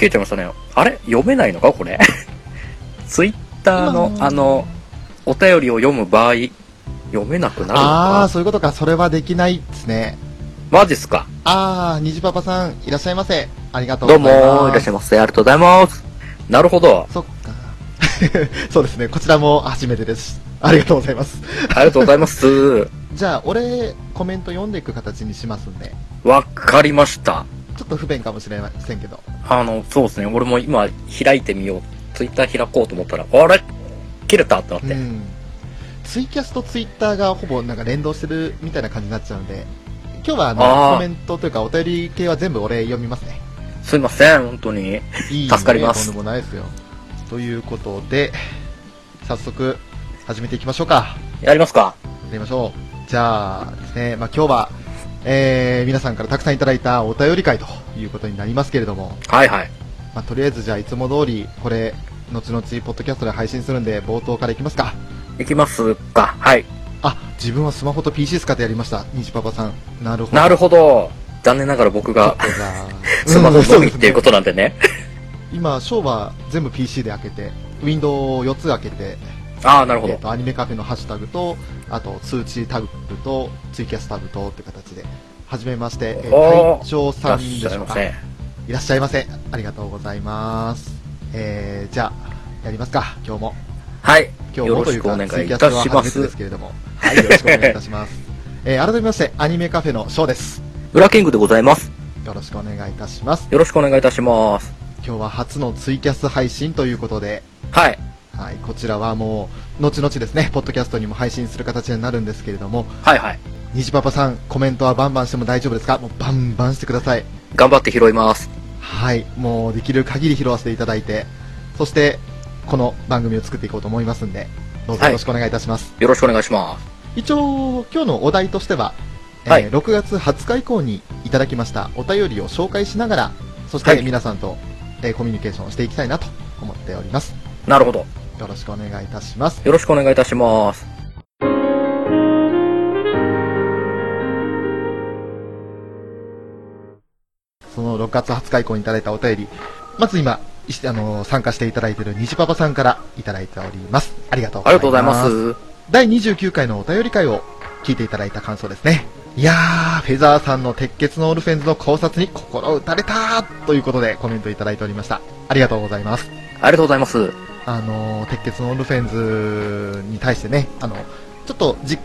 消えちゃいましたね。あれ？読めないのかこれ？ツイッターの、今あの、お便りを読む場合、読めなくなるのああ、かそういうことか。それはできないですね。マジっすか？ああ、虹パパさん、いらっしゃいませ。ありがとうどうございます。も、いらっしゃいませ。ありがとうございます。なるほど。そっか。そうですね。こちらも初めてです。ありがとうございます。ありがとうございます。じゃあ、俺、コメント読んでいく形にしますんで、わかりました。ちょっと不便かもしれませんけど。あの、そうですね。俺も今、開いてみよう。ツイッター開こうと思ったら、あれ？切れたってなって。うん。ツイキャスとツイッターがほぼなんか連動してるみたいな感じになっちゃうんで、今日はあの、コメントというかお便り系は全部俺読みますね。すいません、本当に。いい助かりますとんでもないですよ。ということで、早速、始めていきましょうか。やりますかやりましょう。じゃあですね、まあ今日は、えー、皆さんからたくさんいただいたお便り会ということになりますけれども、はいはい。まあとりあえずじゃあいつも通り、これ、後々、ポッドキャストで配信するんで、冒頭からいきますか。いきますか。はい。あ、自分はスマホと PC 使ってやりました。虹パパさん。なるほど。なるほど。残念ながら僕が スマホうんのみっていうことなんでね。今、ショーは全部 PC で開けて、ウィンドウを4つ開けて、ああ、なるほど。えっと、アニメカフェのハッシュタグと、あと、通知タグと、ツイキャスタグとって形で、はじめまして、えー隊長さんでしょうか。い。いらっしゃいませ。ありがとうございます。えー、じゃあ、やりますか、今日も。はい。今日もというか、ツイキャストはします初めてです。けれども。はい、よろしくお願いいたします。えー、改めまして、アニメカフェのショーです。裏キングでございます。よろしくお願いいたします。よろしくお願いいたします。今日は初のツイキャス配信ということで、はい。はい、こちらはもう、後々ですね、ポッドキャストにも配信する形になるんですけれども、はいはい。虹パパさん、コメントはバンバンしても大丈夫ですか？もうバンバンしてください。頑張って拾います。はい、もうできる限り拾わせていただいて、そして、この番組を作っていこうと思いますんで、どうぞよろしくお願いいたします。よろしくお願いします。一応、今日のお題としては、はいえー6月20日以降にいただきましたお便りを紹介しながら、そしはいて皆さんと、えーコミュニケーションをしていきたいなと思っております。なるほど。よろしくお願いいたします。よろしくお願いいたします。その6月20日以降にいただいたお便り、まず今、あのー参加していただいている虹パパさんからいただいております。ありがとうごあざいます。りがとうございます。第29回のお便り会を聞いていただいた感想ですね。いやー、フェザーさんの鉄血のオルフェンズの考察に心打たれたということでコメントいただいておりました。ありがとうございます。ありがとうございます。あのー、鉄血のオルフェンズに対してね、あの、ちょっと実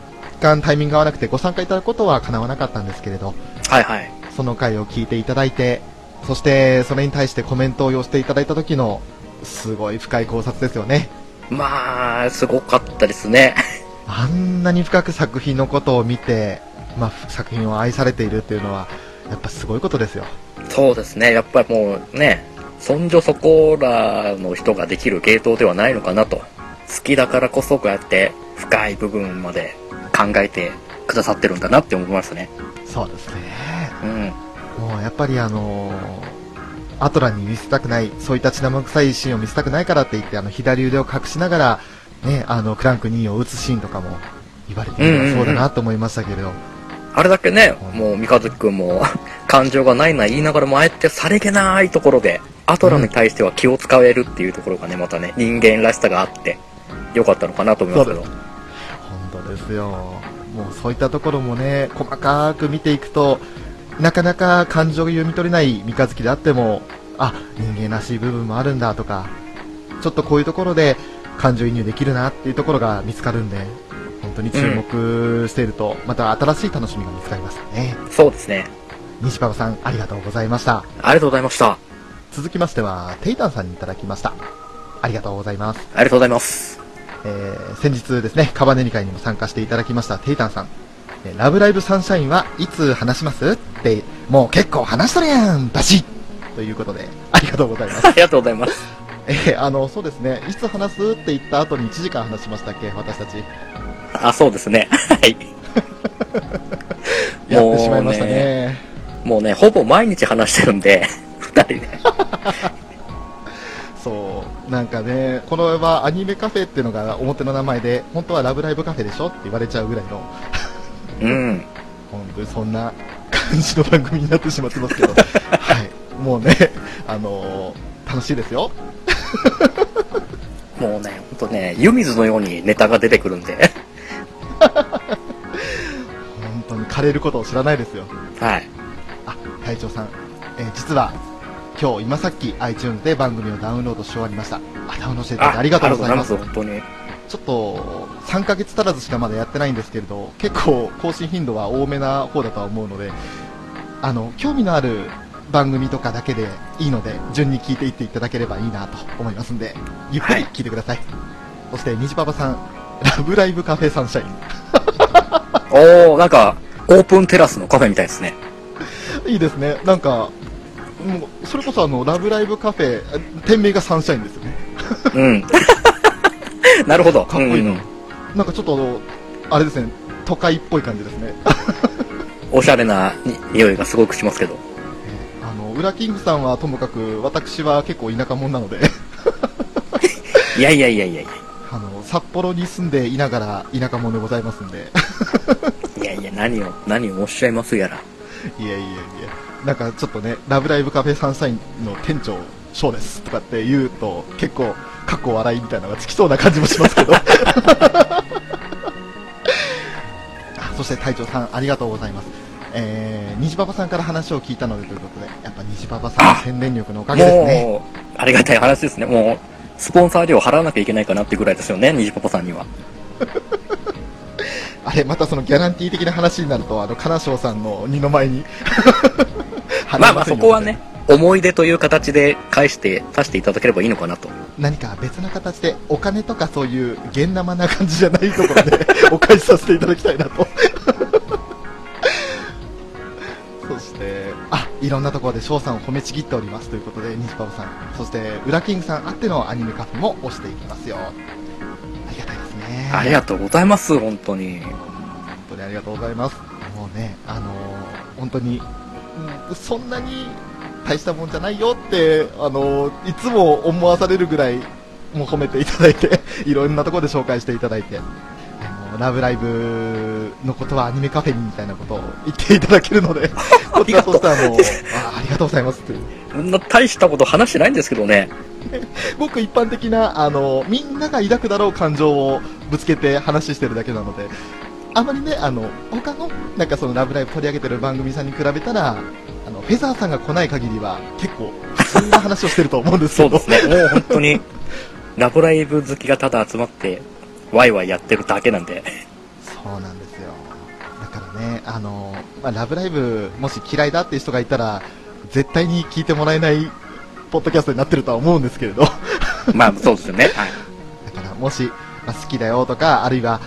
間、タイミングが合わなくてご参加いただくことは叶わなかったんですけれど、はいはい。その回を聞いていただいて、そしてそれに対してコメントを寄せていただいた時の、すごい深い考察ですよね。まあ、すごかったですね。あんなに深く作品のことを見て、まあ、作品を愛されているっていうのは、やっぱすごいことですよ。そうですね。やっぱりもうね、そんじょそこらの人ができる芸当ではないのかなと。好きだからこそこうやって深い部分まで考えてくださってるんだなって思いますね。そうですね。うん。もうやっぱりあのアトラに見せたくない、そういった血生臭いシーンを見せたくないからって言って、あの左腕を隠しながら、ね、あのクランク2を打つシーンとかも言われてみればそうだなと思いましたけれど、あれだけね、もう三日月くんも感情がないない言いながらもあえてさりげないところで、アトラに対しては気を使えるっていうところがね、またね、人間らしさがあって、よかったのかなと思いますけど。本当ですよ。もうそういったところもね、細かく見ていくと、なかなか感情が読み取れない三日月であっても、あ、人間らしい部分もあるんだとか、ちょっとこういうところで感情移入できるなっていうところが見つかるんで、本当に注目していると、また新しい楽しみが見つかりますよね。そうですね。西パパさん、ありがとうございました。ありがとうございました。あ続きましては、テイタンさんにいただきました。ありがとうございます。りがとうございます。えー先日ですね、カバネリ会にも参加していただきましたテイタンさん。えーラブライブサンシャインはいつ話します？って、もう結構話しとるやんバシッということで、ありがとうございます。ありがとうございます。えーあの、そうですね、いつ話すって言った後に1時間話しましたっけ？私たち。あ、そうですね。はい。やってしまいましたね。もうね、ほぼ毎日話してるんで、二人で。そう、なんかね、このはアニメカフェっていうのが表の名前で、本当はラブライブカフェでしょって言われちゃうぐらいの、うん。本当にそんな感じの番組になってしまってますけど、はい、もうね、あのー楽しいですよ。もうね、ほんとね、湯水のようにネタが出てくるんで。本当に枯れることを知らないですよ。はい。あ、隊長さん、えー実は、今日今さっき iTunes で番組をダウンロードし終わりました。あ、ダウンロードしていただいてありがとうございます。ありがとうございます、ちょっと、3ヶ月足らずしかまだやってないんですけれど、結構更新頻度は多めな方だとは思うので、あの、興味のある番組とかだけでいいので、順に聞いていっていただければいいなと思いますんで、ゆっくり聞いてください。そして、虹パパさん、ラブライブカフェサンシャイン。本当に。おー、なんか、オープンテラスのカフェみたいですね。いいですね。なんか、もう、それこそあの、ラブライブカフェ、あ店名がサンシャインですよね。うん。なるほど。かっこいいな。うんうんなんかちょっと、あれですね、都会っぽい感じですね。おしゃれなに匂いがすごくしますけど。あの、ウラキングさんはともかく、私は結構田舎者なので、いやいやいやいやいあの、札幌に住んでいながら田舎者でございますんで、や。いやいや、何を、何をおっしゃいますやら。いやいやいや、なんかちょっとね、ラブライブカフェサンシャインの店長、ショーですとかって言うと、結構、過去笑いみたいなのがつきそうな感じもしますけど。あそして隊長さん、ありがとうございます。えー、虹パパさんから話を聞いたのでということで、やっぱ虹パパさんの宣伝力のおかげですね。ありがたい話ですね。もう、スポンサー料払わなきゃいけないかなってぐらいですよね、虹パパさんには。あれ、またそのギャランティー的な話になると、あの、金賞さんの二の前に。まあまあそこはね、思い出という形で返して、させていただければいいのかなと。何か別な形でお金とかそういう現生な感じじゃないところで お返しさせていただきたいなと そしてあいろんなところで翔さんを褒めちぎっておりますということで西パパさんそしてウラキングさんあってのアニメカフェも押していきますよありがたいですねありがとうございます、本当に。本当にありがとうございます。もうね、あのー本当に、うんそんなに大したもんじゃないよって、あのーいつも思わされるぐらい、もう褒めていただいて、いろんなところで紹介していただいて、あのラブライブのことはアニメカフェにみたいなことを言っていただけるので、こちらとしてはもう、あありがとうございますという。そんな大したこと話してないんですけどね。ごく一般的な、あの、みんなが抱くだろう感情をぶつけて話してるだけなので、あまりね、あの、他の、なんかそのラブライブ取り上げてる番組さんに比べたら、あの、フェザーさんが来ない限りは、結構、普通な話をしてると思うんですけど、そうですね。もう本当に、ラブライブ好きがただ集まって、ワイワイやってるだけなんで。そうなんですよ。だからね、あの、まあ、ラブライブ、もし嫌いだっていう人がいたら、絶対に聞いてもらえない、ポッドキャストになってるとは思うんですけれど、まあ、そうですよね。はい。だからもし、まあ、好きだよとか、あるいは、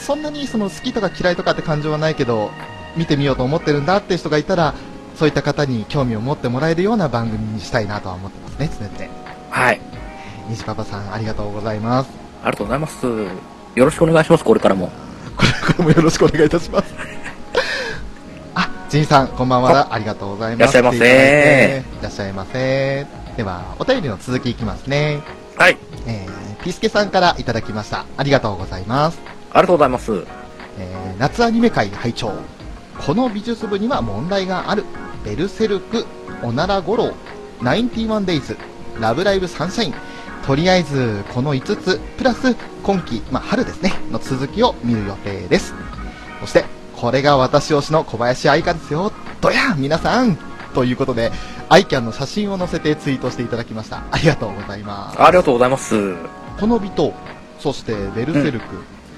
そんなにその好きとか嫌いとかって感情はないけど、見てみようと思ってるんだって人がいたら、そういった方に興味を持ってもらえるような番組にしたいなとは思ってますね、常々。はい。西パパさん、ありがとうございます。ありがとうございます。よろしくお願いします、これからも。こ これもよろしくお願いいたします。あ、ジンさん、こんばんは。ありがとうございます。いらっしゃいませいらっしゃいませ。では、お便りの続きいきますね。はい。えー、ピスケさんからいただきました。ありがとうございます。ありがとうございます。えー夏アニメ界拝聴この美術部には問題がある。ベルセルクおなら五郎ナインティワンデイズラブライブサンシャイン。とりあえずこの5つプラス今季、まあ、春ですねの続きを見る予定です。そしてこれが私推しの小林愛花ですよ。どや皆さん。ということでアイキャンの写真を載せてツイートしていただきました。ありがとうございます。ありがとうございます。この美と、そしてベルセルク、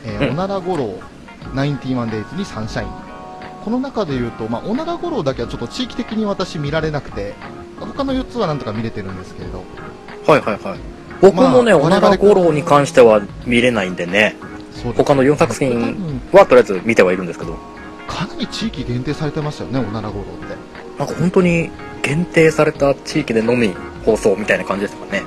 えーうんおなら五郎、ナインティワンデイズにサンシャイン。この中で言うと、まあ、おなら五郎だけはちょっと地域的に私見られなくて、他の4つはなんとか見れてるんですけれど、はいはいはい。僕もね、まあおなら五郎に関しては見れないんでね、そうです他の4作多品分はとりあえず見てはいるんですけど、かなり地域限定されてましたよね、おなら五郎って。なんか本当に限定された地域でのみ放送みたいな感じですかね。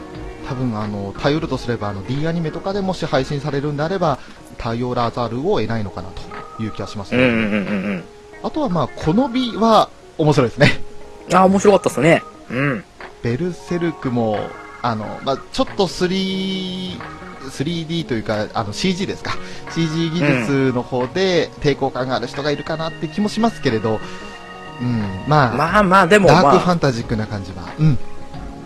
多分あの、頼るとすればあの D アニメとかでもし配信されるんであれば、頼らざるを得ないのかなという気がしますね。うんうんうんうんあとはまあ、この美は面白いですね。うん。ああ、面白かったですね。うん。ベルセルクも、あの、まあ、ちょっと3、3D というか、あの CG ですか。CG 技術の方で抵抗感がある人がいるかなって気もしますけれど、うん、まあ、まあまあ、でもダークまあ、ファンタジックな感じは、うん、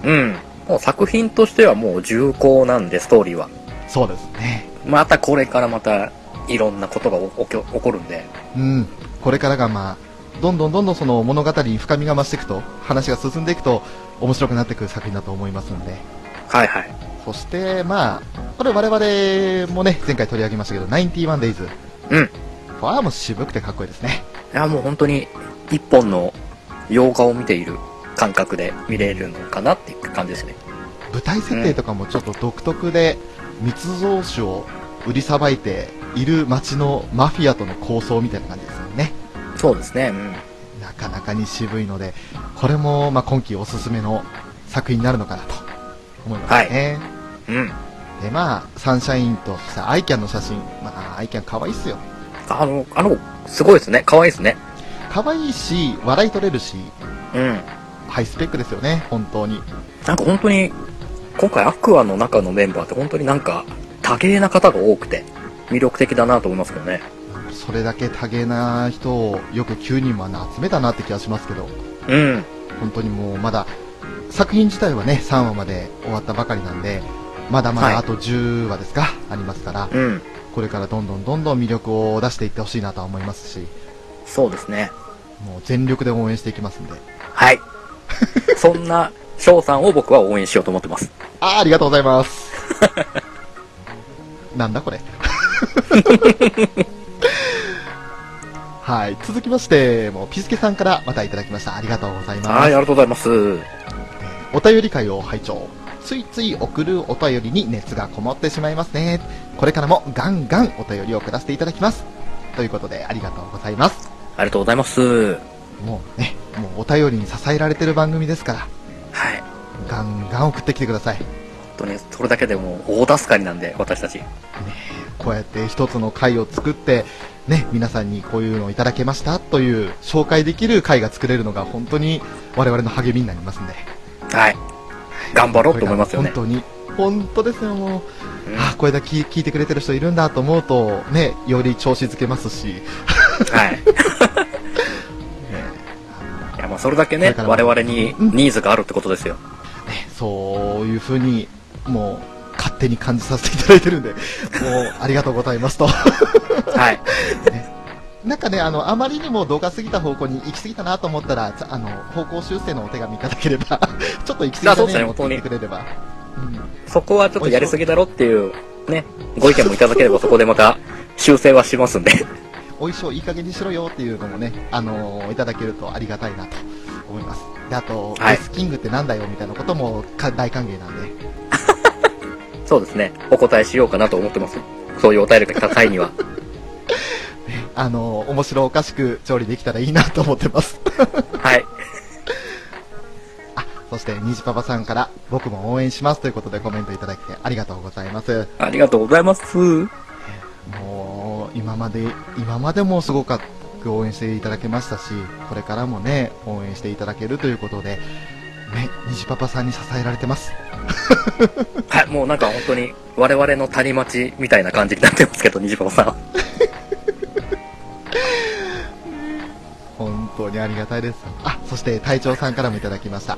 うん。もう作品としてはもう重厚なんで、ストーリーは。そうですね。またこれからまた、いろんなことが起き起こるんで。うん、これからがまあ、どんどんどんどんその物語に深みが増していくと、話が進んでいくと、面白くなってくる作品だと思いますので、はいはい。そして、まあ、これ我々もね、前回取り上げましたけど、91 days。うん。これはもう渋くてかっこいいですね。いや、もう本当に、一本の洋画を見ている感覚で見れるのかなっていう感じですね。舞台設定とかもちょっと独特で、密造酒を売りさばいている街のマフィアとの抗争みたいな感じですよね。そうですね。うん。なかなかに渋いので、これもまあ今季おすすめの作品になるのかなと思いますね。うん。で、まあ、サンシャインとしたアイキャンの写真、まあ、アイキャン可愛いっすよ。あの、あの、すごいですね。可愛いですね。可愛いし、笑い取れるし、うん。ハイスペックですよね、本当に。なんか本当に、今回アクアの中のメンバーって本当になんか多芸な方が多くて魅力的だなと思いますけどね。それだけ多芸な人をよく9人も集めたなって気がしますけど、うん。本当にもうまだ、作品自体はね、3話まで終わったばかりなんで、まだまはいだあと10話ですか、ありますから、うん。これからどんどんどんどん魅力を出していってほしいなとは思いますし、そうですね。もう全力で応援していきますんで。はい。そんな翔さんを僕は応援しようと思ってます。あーありがとうございます。なんだこれ。はい。続きまして、もう、ピスケさんからまたいただきました。ありがとうございます。はい、ありがとうございます。お便り会を拝聴ついつい送るお便りに熱がこもってしまいますねこれからもガンガンお便りを送らせていただきますということでありがとうございますありがとうございます。もうねもうお便りに支えられてる番組ですからはい。ガンガン送ってきてください本当にそれだけでもう大助かりなんで、私たち。こうやって一つの回を作ってね皆さんにこういうのをいただけましたという紹介できる回が作れるのが本当に我々の励みになりますんではい。頑張ろうと思いますよね。本当に本当ですよもううんあこれだけ聞聞いてくれてる人いるんだと思うと、ね、より調子づけますし、ね、はい。いや、まあそれだけね、我々にニーズがあるってことですよ。ねそういう風に、もう、勝手に感じさせていただいてるんで、もう、ありがとうございますと。はい。なんかね、あの、あまりにも動画過ぎた方向に行き過ぎたなと思ったら、つあの、方向修正のお手紙いただければ、ちょっと行き過ぎたね？って本当くれれば、うん、そこはちょっとやりすぎだろっていう、ね、ご意見もいただければそこでまた修正はしますんで。お衣装いい加減にしろよっていうのもね、あのーいただけるとありがたいなと思います。で、あと、はいデスキングってなんだよみたいなこともか大歓迎なんで、そうですね。お答えしようかなと思ってます。そういうお便りが来た際には。あのー面白おかしく調理できたらいいなと思ってます。はい。あ、そして、にじパパさんから、僕も応援しますということでコメントいただきありがとうございます。ありがとうございます。も今まで、今までもすごく応援していただけましたし、これからもね、応援していただけるということで、ね、虹パパさんに支えられてます。はい、もうなんか本当に我々の谷町みたいな感じになってますけど、虹パパさんは。本当にありがたいです。あ、そして隊長さんからもいただきました。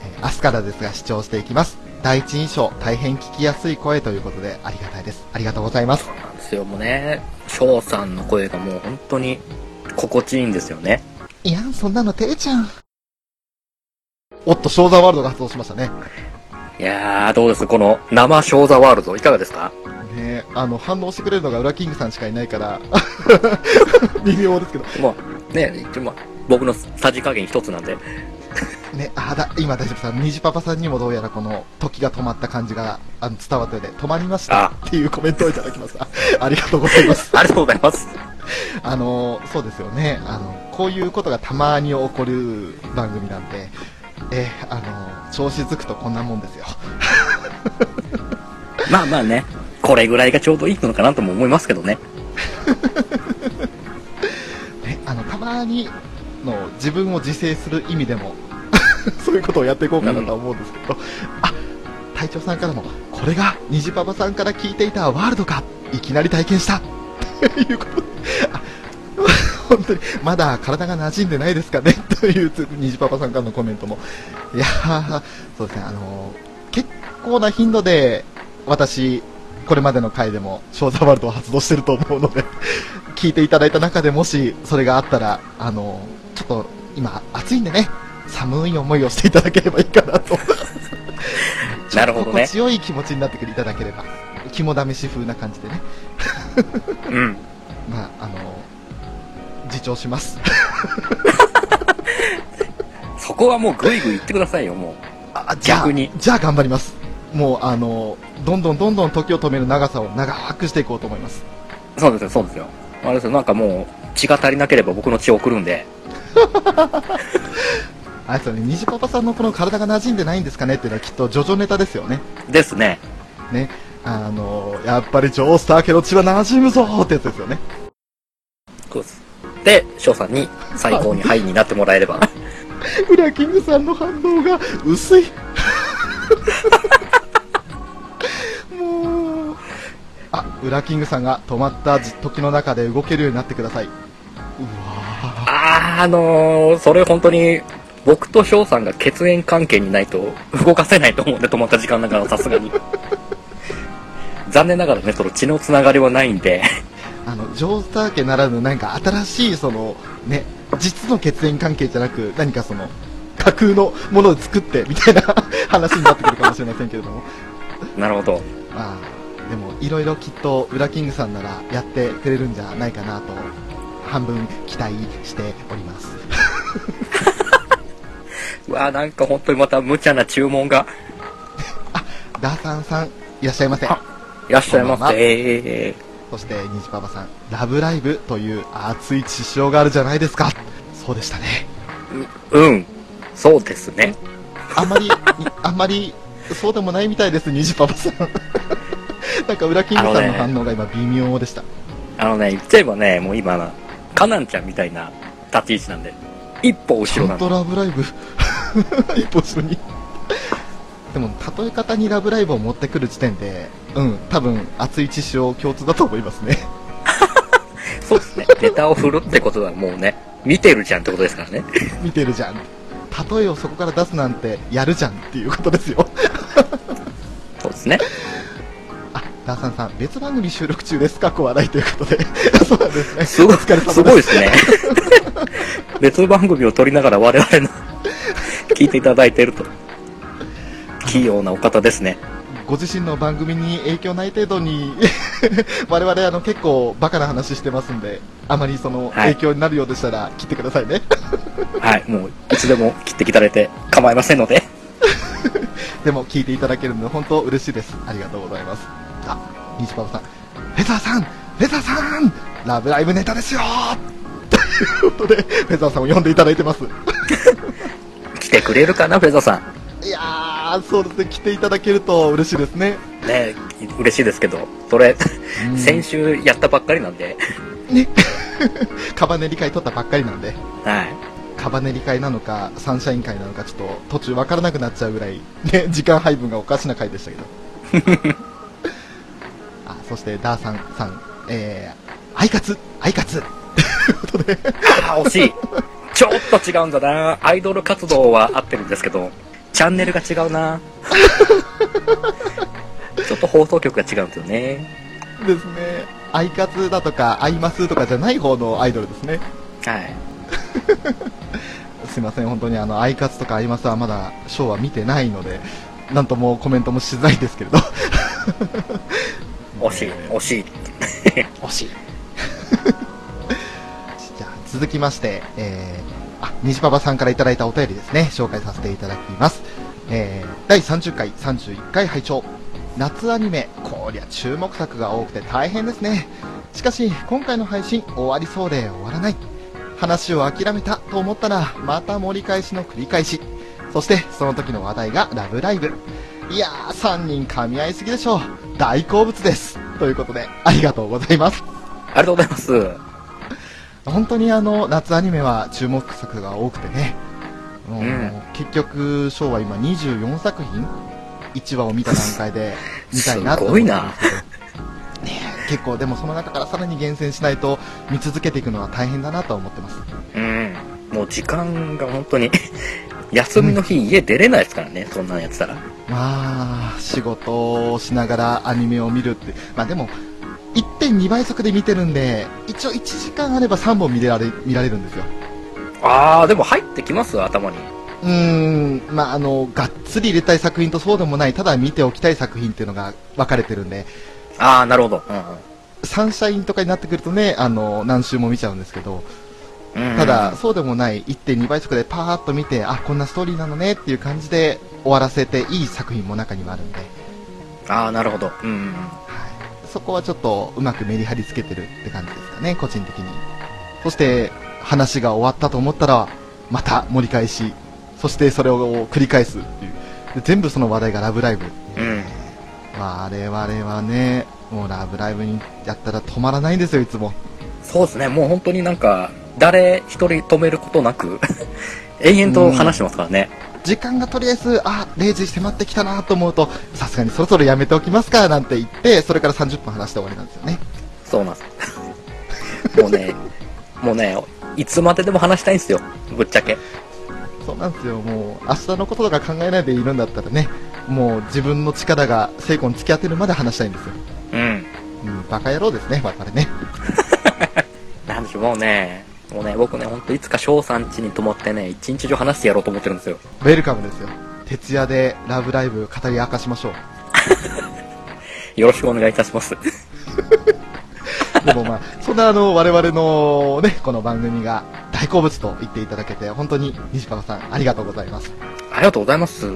えー明日からですが視聴していきます。第一印象、大変聞きやすい声ということでありがたいです。ありがとうございます。ですよ、もうね、翔さんの声がもう本当に心地いいんですよね。いやん、そんなのていちゃん。おっと、ショーザワールドが発動しましたね。いやー、どうです？この生ショーザワールド、いかがですか？ねあの、反応してくれるのがウラキングさんしかいないから、微妙ですけど。もう、ね、一僕のさじ加減一つなんで、ね、あだ、今大丈夫さん、虹パパさんにもどうやらこの時が止まった感じがあの伝わったようで、止まりましたあっていうコメントをいただきました。ありがとうございます。ありがとうございます。あの、そうですよね。あの、こういうことがたまに起こる番組なんで、えーあの、調子づくとこんなもんですよ。まあまあね、これぐらいがちょうどいいのかなとも思いますけどね。ね、あの、たまにの自分を自制する意味でも、そういうことをやっていこうかなとは思うんですけど、あ、隊長さんからも、これが虹パパさんから聞いていたワールドか、いきなり体験した、ということ。で、あ本当に、まだ体が馴染んでないですかね、という虹パパさんからのコメントも、いやー、そうですね、あの結構な頻度で、私、これまでの回でも、ショーザワールドを発動してると思うので、聞いていただいた中でもし、それがあったら、あの、ちょっと、今、暑いんでね、寒い思いをしていただければいいかなと。なるほどね心地よい気持ちになってくれいただければ、肝試し風な感じでね、うん。まあ、あの、自重します。そこはもうグイグイ言ってくださいよ、もう。あじゃあ逆にじゃあ頑張ります。もう、あの、どんどんどんどん時を止める長さを長くしていこうと思います。そうですよ、そうですよ。あれですよ、なんかもう、血が足りなければ僕の血を送るんで。あれですよね、虹パパさんのこの体が馴染んでないんですかねっていうのはきっとジョジョネタですよね。ですね。ね。あの、やっぱりジョースター家の血は馴染むぞーってやつですよね。そうです。で、翔さんに最高にハイになってもらえれば。ウラキングさんの反応が薄い。もう。あ、ウラキングさんが止まった時の中で動けるようになってください。うわあのー、それ本当に、僕と翔さんが血縁関係にないと動かせないと思うんで、止まった時間だからさすがに。残念ながらね、その血のつながりはないんで、ーあの、ジョースター家ならぬなんか新しいその、ね、実の血縁関係じゃなく、何かその、架空のものを作ってみたいな話になってくるかもしれませんけれども。なるほど。まあ、でも、いろいろきっと、ウラキングさんならやってくれるんじゃないかなと、半分期待しております。うわーなんか本当にまた無茶な注文がダーサンさん、いらっしゃいませ。あいらっしゃいまこんばんはせ。そして、ニジパパさん、ラブライブという熱い血潮があるじゃないですか。そうでしたね。ううん。そうですね。あんまり、あんまり、そうでもないみたいです、ニジパパさん。なんか、ウラキングさんの反応が今微妙でした。あのね、言っちゃえばね、もう今な、カナンちゃんみたいな立ち位置なんで、一歩後ろなんんでと。ラブライブ。一歩後ろに。でも、例え方にラブライブを持ってくる時点で、うん、多分、熱い血潮共通だと思いますね。そうですね。ネタを振るってことはもうね、見てるじゃんってことですからね。見てるじゃん。例えをそこから出すなんて、やるじゃんっていうことですよ。そうですね。あ、ダーサンさん、別番組収録中です。過去笑いということで。そうなんですね。すごい、す。すごいですね。別番組を撮りながら我々の聞いていただいていると。器用なお方ですね。ご自身の番組に影響ない程度に、我々あの結構バカな話してますんで、あまりそのはい影響になるようでしたら切ってくださいね。はい。もう、いつでも切っていただいて構いませんので。でも聞いていただけるので本当嬉しいです。ありがとうございます。あ、ニチパパさん、フェザーさん、フェザーさん、ラブライブネタですよということで、フェザーさんを呼んでいただいてます。来てくれるかな、フェザーさん？いやー、そうですね、来ていただけると嬉しいですね。ね嬉しいですけど、それ、うん先週やったばっかりなんで、ね。カバネリ会取ったばっかりなんで、はい。カバネリ会なのか、サンシャイン会なのか、ちょっと途中わからなくなっちゃうぐらい、ね、時間配分がおかしな回でしたけど。あ、そして、ダーさんさん、えー、アイカツ、アイカツ。ということで、あー、惜しい。ちょっと違うんだな。アイドル活動は合ってるんですけど、チャンネルが違うな。ちょっと放送局が違うんですよね。ですね、アイカツだとか、アイマスとかじゃない方のアイドルですね。はい。すいません、本当にあの、アイカツとかアイマスはまだ、ショーは見てないので、なんともコメントもしづらいですけれど。惜しい、惜しい。惜しい。じゃあ、続きまして、えー、あ、虹パパさんからいただいたお便りですね、紹介させていただきます。えー、第30回、31回拝聴夏アニメ、こりゃ注目作が多くて大変ですね。しかし、今回の配信終わりそうで終わらない。話を諦めたと思ったら、また盛り返しの繰り返し。そして、その時の話題がラブライブ。いやー、3人噛み合いすぎでしょう。大好物です。ということで、ありがとうございます。ありがとうございます。本当にあの、夏アニメは注目作が多くてね。もううん結局、ショーは今24作品 ?1 話を見た段階で 見たいなと思ってますけど。ねえ結構でもその中からさらに厳選しないと見続けていくのは大変だなとは思ってます。うん。もう時間が本当に、休みの日家出れないですからね、そんなんやってたら。まあ、仕事をしながらアニメを見るって。まあでも、1.2倍速で見てるんで、一応1時間あれば3本見れられ見られるんですよ。あー、でも入ってきます？頭に。うーん、まあ、あの、がっつり入れたい作品とそうでもない、ただ見ておきたい作品っていうのが分かれてるんで、あー、なるほど。サンシャインとかになってくるとね、あの、何週も見ちゃうんですけど、うん。うんただ、、そうでもない1.2倍速でパーッと見て、あ、こんなストーリーなのねっていう感じで終わらせていい作品も中にはあるんで、あー、なるほど。うんうん。はい、そこはちょっとうまくメリハリつけてるって感じですかね、個人的に。そして、話が終わったと思ったら、また盛り返し、そしてそれを繰り返すっていう。で全部その話題がラブライブ。うん我々はね、もうラブライブにやったら止まらないんですよ、いつも。そうですね、もう本当になんか、誰一人止めることなく、延々と話してますからね。時間がとりあえず、あ、0時迫ってきたなと思うと、さすがにそろそろやめておきますか、なんて言って、それから30分話して終わりなんですよね。そうなんです。もうね、もうね、いつまででも話したいんですよ、ぶっちゃけ。そうなんですよ、もう、明日のこととか考えないでいるんだったらね、もう自分の力が成功に突き当てるまで話したいんですよ。うん。うん、バカ野郎ですね、我々ね。なんでしょう、もうね、もうね、僕ね、ほんといつか翔さん家に泊まってね、一日中話してやろうと思ってるんですよ。ウェルカムですよ。徹夜でラブライブ語り明かしましょう。よろしくお願いいたします。でもまあ、そんなあの、我々のね、この番組が大好物と言っていただけて、本当に西パパさん、ありがとうございます。ありがとうございます。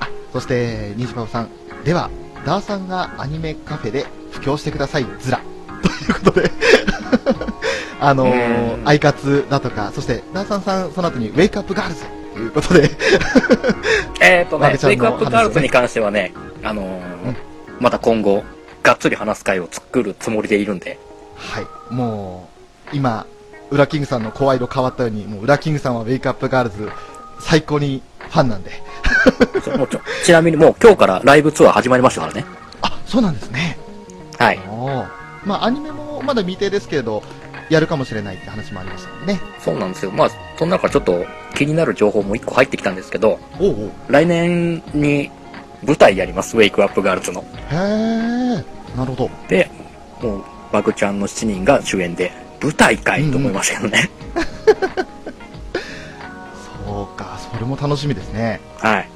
あ、そして、西パパさん、では、ダーさんがアニメカフェで布教してください、ズラ。ということで、あのうー、んアイカツだとか、そして、ダーさんさん、その後に、ウェイクアップガールズということで、えーとね、ウェイクアップガールズに関してはね、あのーうんまた今後、がっつり話す会を作るつもりでいるんで、はい、もう、今、ウラキングさんの声色変わったように、もう、ウラキングさんはウェイクアップガールズ、最高にファンなんで。ちょもうちょちなみにもう今日からライブツアー始まりましたからね。あ、そうなんですね。はい。おーまあ、アニメもまだ未定ですけれど、やるかもしれないって話もありましたもんね。そうなんですよ。まあ、その中ちょっと気になる情報も一個入ってきたんですけど、おうおう来年に舞台やります、ウェイクアップガールズの。へー、なるほど。で、もう、バグちゃんの7人が主演で、舞台かいと思いましたけどね。そうか、それも楽しみですね。はい。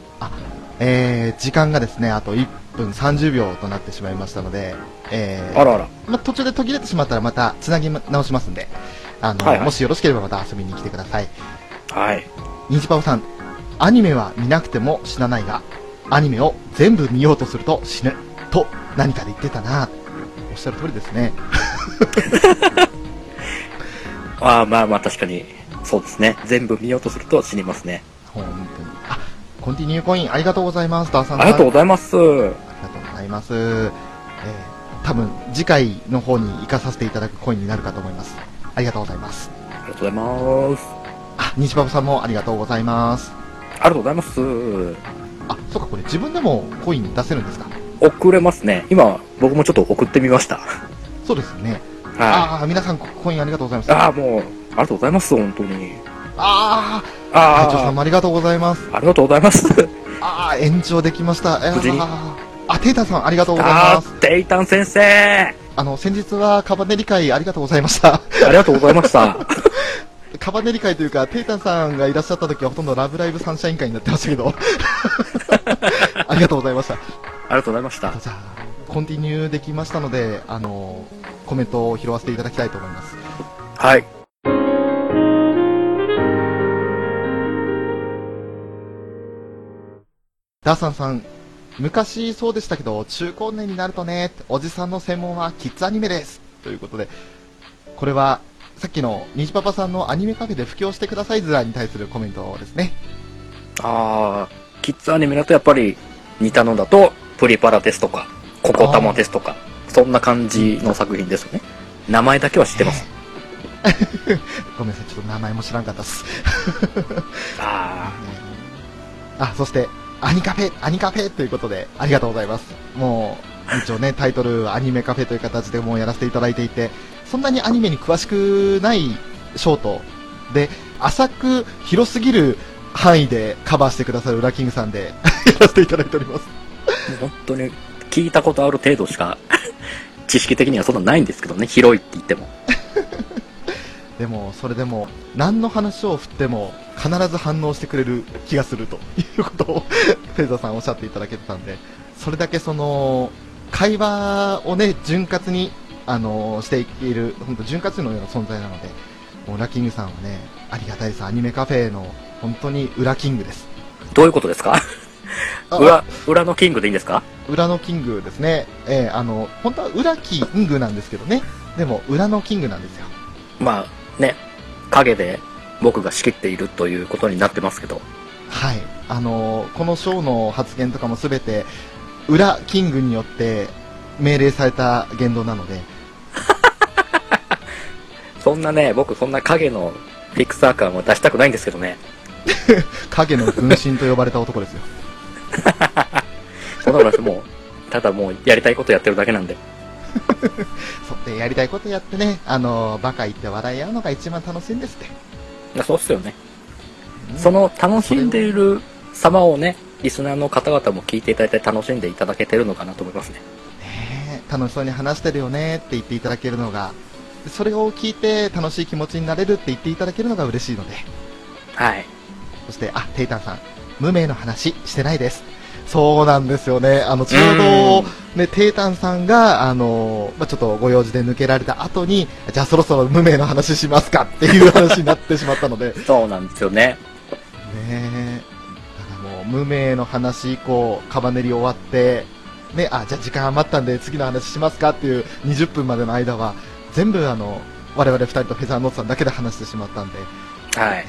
えー、時間がですね、あと1分30秒となってしまいましたので、えー、あらあら。まあ、途中で途切れてしまったらまた繋ぎ直しますんで、あの、はいはいもしよろしければまた遊びに来てください。はい。ニジパオさん、アニメは見なくても死なないが、アニメを全部見ようとすると死ぬ。と、何かで言ってたな。おっしゃる通りですね。ああ、まあまあ確かに、そうですね。全部見ようとすると死にますね。本当に。あ、コンティニューコインありがとうございます。ダーさんありがとうごうざいます。ありがとうございます。えー、多分、次回の方に行かさせていただくコインになるかと思います。ありがとうございます。ありがとうございます。あ、西パパさんもありがとうございます。ありがとうございます。あ、そうか、これ自分でもコイン出せるんですか？送れますね。今、僕もちょっと送ってみました。そうですね。はああ、皆さんココインありがとうございます。い。ああ、もう、ありがとうございます、本当に。ああ、あ会長さんあ、りがとうございます。ありがとうございます。ああ、延長できました。えー無事にあ、テイタさんありがとうございあます。ー、テイタン先生あの、先日はカバネリ会ありがとうございました。ありがとうございました。カバネリ会というか、テイタさんがいらっしゃった時はほとんどラブライブサンシャイン会になってましたけど。ありがとうございました。ありがとうございました。じゃあ、コンティニューできましたので、あの、コメントを拾わせていただきたいと思います。はい。ダーサンさん、昔そうでしたけど、中高年になるとね、おじさんの専門はキッズアニメです。ということで、これは、さっきの虹パパさんのアニメカフェで布教してくださいズラに対するコメントですね。ああ、キッズアニメだとやっぱり似たのだと、プリパラですとか、ココタマですとか、そんな感じの作品ですよね。名前だけは知ってます。ごめんなさい、ちょっと名前も知らんかったっす。ああ、そして、アニカフェ、アニカフェということで、ありがとうございます。もう、一応ね、タイトル、アニメカフェという形でもうやらせていただいていて、そんなにアニメに詳しくないショートで、浅く広すぎる範囲でカバーしてくださるウラキングさんで やらせていただいております。あ、本当に聞いたことある程度しか、知識的にはそんなないんですけどね、広いって言っても。でも、それでも、何の話を振っても、必ず反応してくれる気がするということを、フェザーさんおっしゃっていただけてたんで、それだけその、会話をね、潤滑に、あのしている、本当潤滑のような存在なので、もう裏キングさんはね、ありがたいです。アニメカフェの、本当に裏キングです。どういうことですか？あ裏、裏のキングでいいんですか？裏のキングですね。えーあの、本当は裏キングなんですけどね。でも、裏のキングなんですよ。まあ、ね、影で僕が仕切っているということになってますけど。はい。あのこのショーの発言とかもすべて、裏キングによって命令された言動なので、そんなね、僕そんな影のフィクサー感は出したくないんですけどね。影の軍神と呼ばれた男ですよ。そんなことないですもう、ただもうやりたいことやってるだけなんで。そうで、やりたいことやってね、あのバカ言って笑い合うのが一番楽しいんですって。いやそうっすよね。うんその楽しんでいる様をね、リスナーの方々も聞いていただいて楽しんでいただけてるのかなと思いますね。ねえ楽しそうに話してるよねって言っていただけるのが、それを聞いて楽しい気持ちになれるって言っていただけるのが嬉しいので。はい。そして、あ、テイタンさん、無名の話してないです。そうなんですよね。あの、ちょうど、ね、テイタンさんが、あの、まあ、ちょっとご用事で抜けられた後に、じゃあそろそろ無名の話しますかっていう話になってしまったので、ね そうなんですよね。え。だからもう、無名の話以降、カバネリ終わって、ね、あ、じゃあ時間余ったんで次の話しますかっていう20分までの間は、全部あの、我々二人とフェザーノートさんだけで話してしまったんで、はい。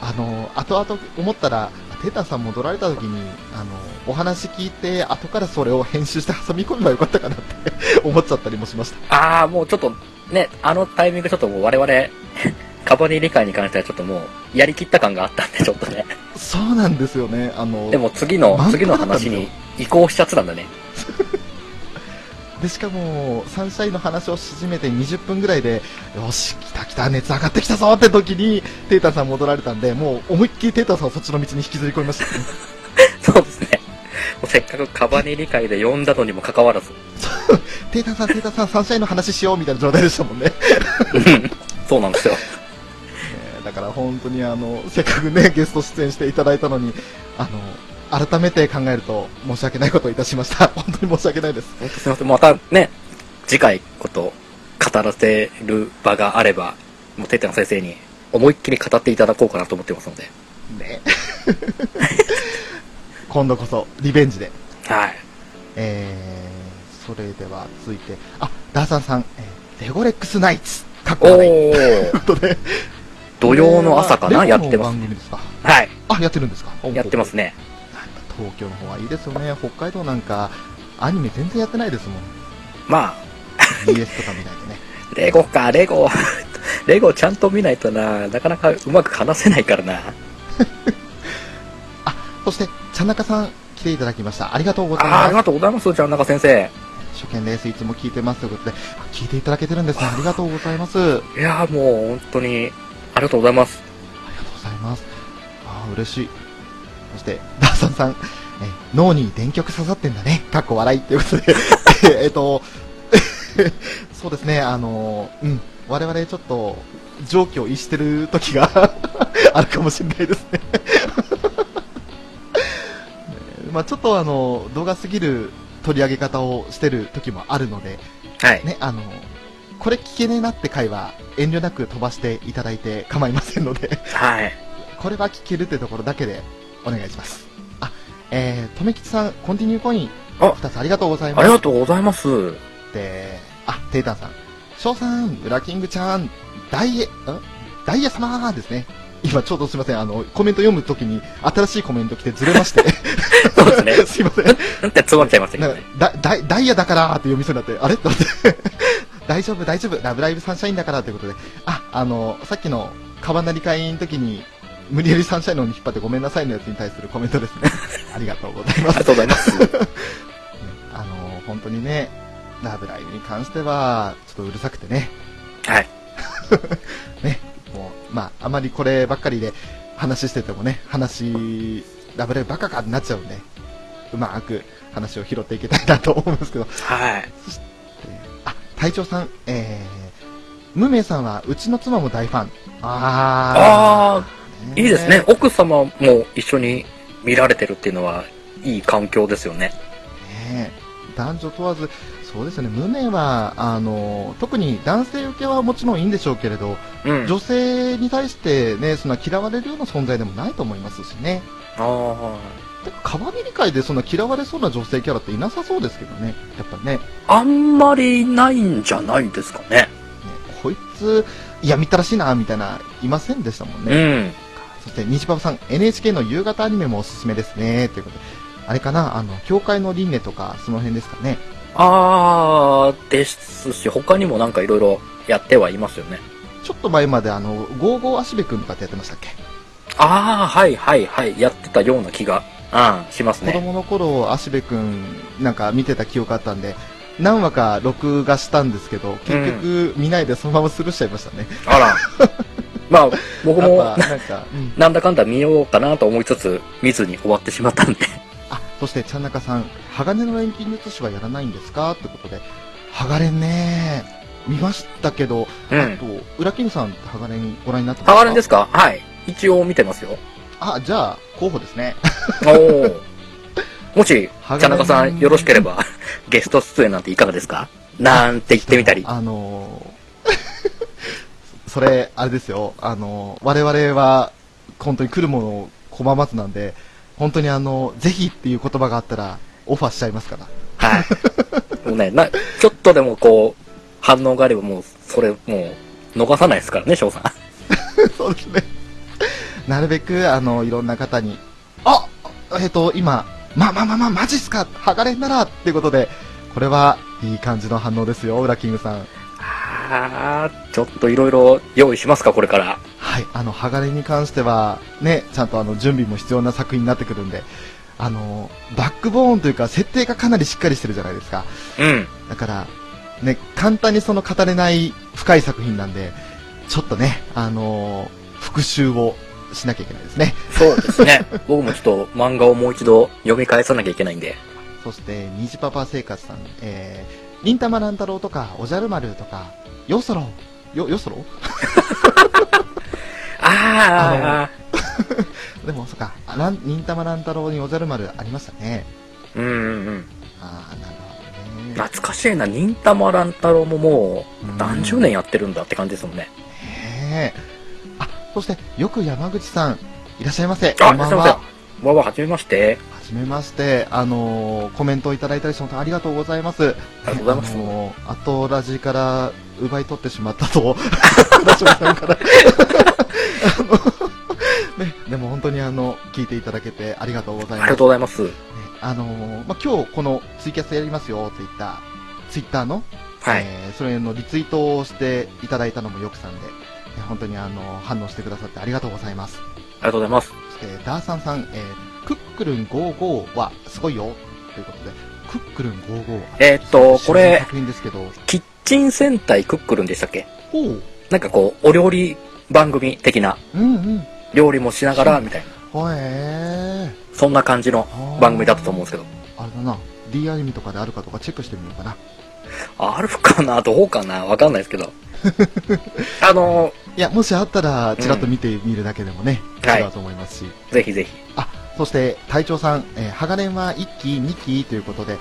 あの、後々思ったら、テータンさん戻られた時に、あの、お話聞いて、後からそれを編集して挟み込めばよかったかなって思っちゃったりもしました。ああ、もうちょっと、ね、あのタイミングちょっともう我々、カバネリ会に関してはちょっともう、やりきった感があったんで、ちょっとね。そうなんですよね。あの、でも次の、満次の話に移行しちゃってたんだね。で、しかも、サンシャインの話をし始めて20分ぐらいで、よし、来た来た、熱上がってきたぞって時に、テータンさん戻られたんで、もう思いっきりテータンさんをそっちの道に引きずり込みましたね。そうですね。せっかくカバネリ会で呼んだのにもかかわらず。テータンさん、テータンさん、サンシャインの話しようみたいな状態でしたもんね。うんそうなんですよ。えーだから本当にあの、せっかくね、ゲスト出演していただいたのに、あの、改めて考えると申し訳ないことをいたしました。本当に申し訳ないです。本当すみません。またね、次回こと語らせる場があれば、もうテテの先生に思いっきり語っていただこうかなと思ってますので。ね。今度こそ、リベンジで。はい。えー、それでは続いて、あ、ダーサンさん、えーレゴレックスナイツ、かっこお笑い。というー、ことで。土曜の朝かな？やってます。はい。あ、やってるんですか？やってますね。東京の方はいいですよね。北海道なんか、アニメ全然やってないですもん。ま BS とか見ないとね。あ、レゴか、レゴ。レゴちゃんと見ないとな、なかなかうまく話せないからな。そして、ちゃんなかさん来ていただきました。ありがとうございます。りがとうございます、ちゃん中先生。初見です。いつも聞いてますということで、あ聞いていただけてるんですね。ありがとうございます。ありいやーもう本当に、ありがとうございます。がとうございます。ああ、嬉しい。そして、ダーサンさん、え脳に電極刺さってんだね。かっこ笑いということで、ええっと、そうですね、あの、うん、我々ちょっと、常軌を逸してる時が あるかもしれないですね。ね まあちょっとあの、動画すぎる取り上げ方をしてる時もあるので、はい。ね、あの、これ聞けねえなって回は遠慮なく飛ばしていただいて構いませんので、はい。これは聞けるってところだけでお願いします。あ、えー、とめきちさん、コンティニューコイン、あ2つありがとうございます。ありがとうございます。で、あ、テータンさん、翔さん、ウラキングちゃん、ダイエ、ん？ダイヤ様ですね。今ちょうどすいません、あの、コメント読むときに新しいコメント来てずれまして。そうですね すいません。うんって詰まっちゃいましたけなどね。だダイダイヤだからって読みそうになって、あれ？と思って、大丈夫、大丈夫、ラブライブサンシャインだからということで、あ、あの、さっきのカバンなり会の時に、無理やりサンシャインの方に引っ張ってごめんなさいのやつに対するコメントですね。ありがとうございますありが。とうございます。あの、本当にね、ラブライブに関しては、ちょっとうるさくてね、はい。ね、もう、まあ、あまりこればっかりで話しててもね、話、ラブライブバカかってなっちゃうんで、うまく話を拾っていけたいなと思うんですけど、はい。あ、隊長さん、えー、ムメイさんはうちの妻も大ファン。ああー、いいですね。。奥様も一緒に見られてるっていうのは、いい環境ですよね。ね男女問わず、そうですね、ムメイは、あの、特に男性受けはもちろんいいんでしょうけれど、うん。女性に対してね、そんな嫌われるような存在でもないと思いますしね。あてか、川見理解でそんな嫌われそうな女性キャラっていなさそうですけどね。やっぱね、ねあ。あんまりないんじゃないですかね。こいつ、いや、見たらしいな、みたいな、いませんでしたもんね。うん。そして、西パパさん、NHK の夕方アニメもおすすめですね。ということで、あれかな、あの、教会の輪廻とか、その辺ですかね。あー、ですし、他にもなんかいろいろやってはいますよね。ちょっと前まで、あの、ゴーゴー足部くんとかってやってましたっけ、あー、はいはいはい。やってたような気が、うん、しますね。子供の頃、足部くん、なんか見てた記憶あったんで、何話か録画したんですけど、結局見ないでそのままスルーしちゃいましたね。あら。まあ、僕も、なんか、うんなんだかんだ見ようかなと思いつつ、見ずに終わってしまったんで。あ、そして、ちゃんなかさん、鋼の錬金術師はやらないんですか？ってことで、鋼ね、見ましたけど、うんあと、裏キングさん鋼ご覧になってますかハガレンですか？はい。一応見てますよ。あ、じゃあ、候補ですね。おー。もし、鋼茶中さんよろしければ、ゲスト出演なんていかがですか？なんて言ってみたり。あのーそれ、あれですよ、あのー我々は、本当に来るものを拒まずなんで、本当にあの、ぜひっていう言葉があったら、オファーしちゃいますから。はい。もうね、な、ちょっとでもこう、反応があればもう、それもう、逃さないですからね、翔さん。そうですね。なるべく、あの、いろんな方に、あえっ、と、今、まあまあまあまあ、マジっすか？鋼ならっていうことで、これは、いい感じの反応ですよ、ウラキングさん。あー、ちょっといろいろ用意しますか、これから。はい、あの、鋼に関しては、ね、ちゃんとあの、準備も必要な作品になってくるんで、あの、バックボーンというか、設定がかなりしっかりしてるじゃないですか。うん。だから、ね、簡単にその語れない深い作品なんで、ちょっとね、あの復習をしなきゃいけないですね。そうですね。僕もちょっと漫画をもう一度読み返さなきゃいけないんで。そして、虹パパ生活さん、えー、忍たま乱太郎とか、おじゃる丸とか、よそろ、よ、よそろ？あ でも、そっか、あらん忍たま乱太郎におじゃる丸ありましたね。ー。うんうんうん。あー、なるほどね。懐かしいな、忍たま乱太郎ももう何十年やってるんだって感じですもんね。ねえ。あ、そして、よく山口さん、いらっしゃいませ。あ、こんばんは。。わわ、はじめまして。はじめまして、あのーコメントをいただいたりしてありがとうございます。ありがとうございますあのー後ラジから奪い取ってしまったと、さんから。あ のね、でも本当にあの、聞いていただけてありがとうございます。ありがとうございます。ねあのーまあ、今日このツイキャスやりますよって言ったツイッターの、はい。えーそれのリツイートをしていただいたのもよくさんで、え本当にあの反応してくださってありがとうございます。ありがとうございます。そして、ダーサンさん、えークックルン55はすごいよということで、クックルン55。えーっと、これ、キッチン戦隊クックルンでしたっけ？ほう。なんかこう、お料理番組的な、うんうん。料理もしながら、みたいな。ほえー。そんな感じの番組だったと思うんですけど。あれだな。D アニメとかであるかとかチェックしてみようかな。あるかな？どうかな？わかんないですけど。あのいや、もしあったら、ちらっと見てみるだけでもね、うんはい違うと思いますし。ーぜひぜひ。あ、そして、隊長さん、えー、ハガレンは1期、2期ということで、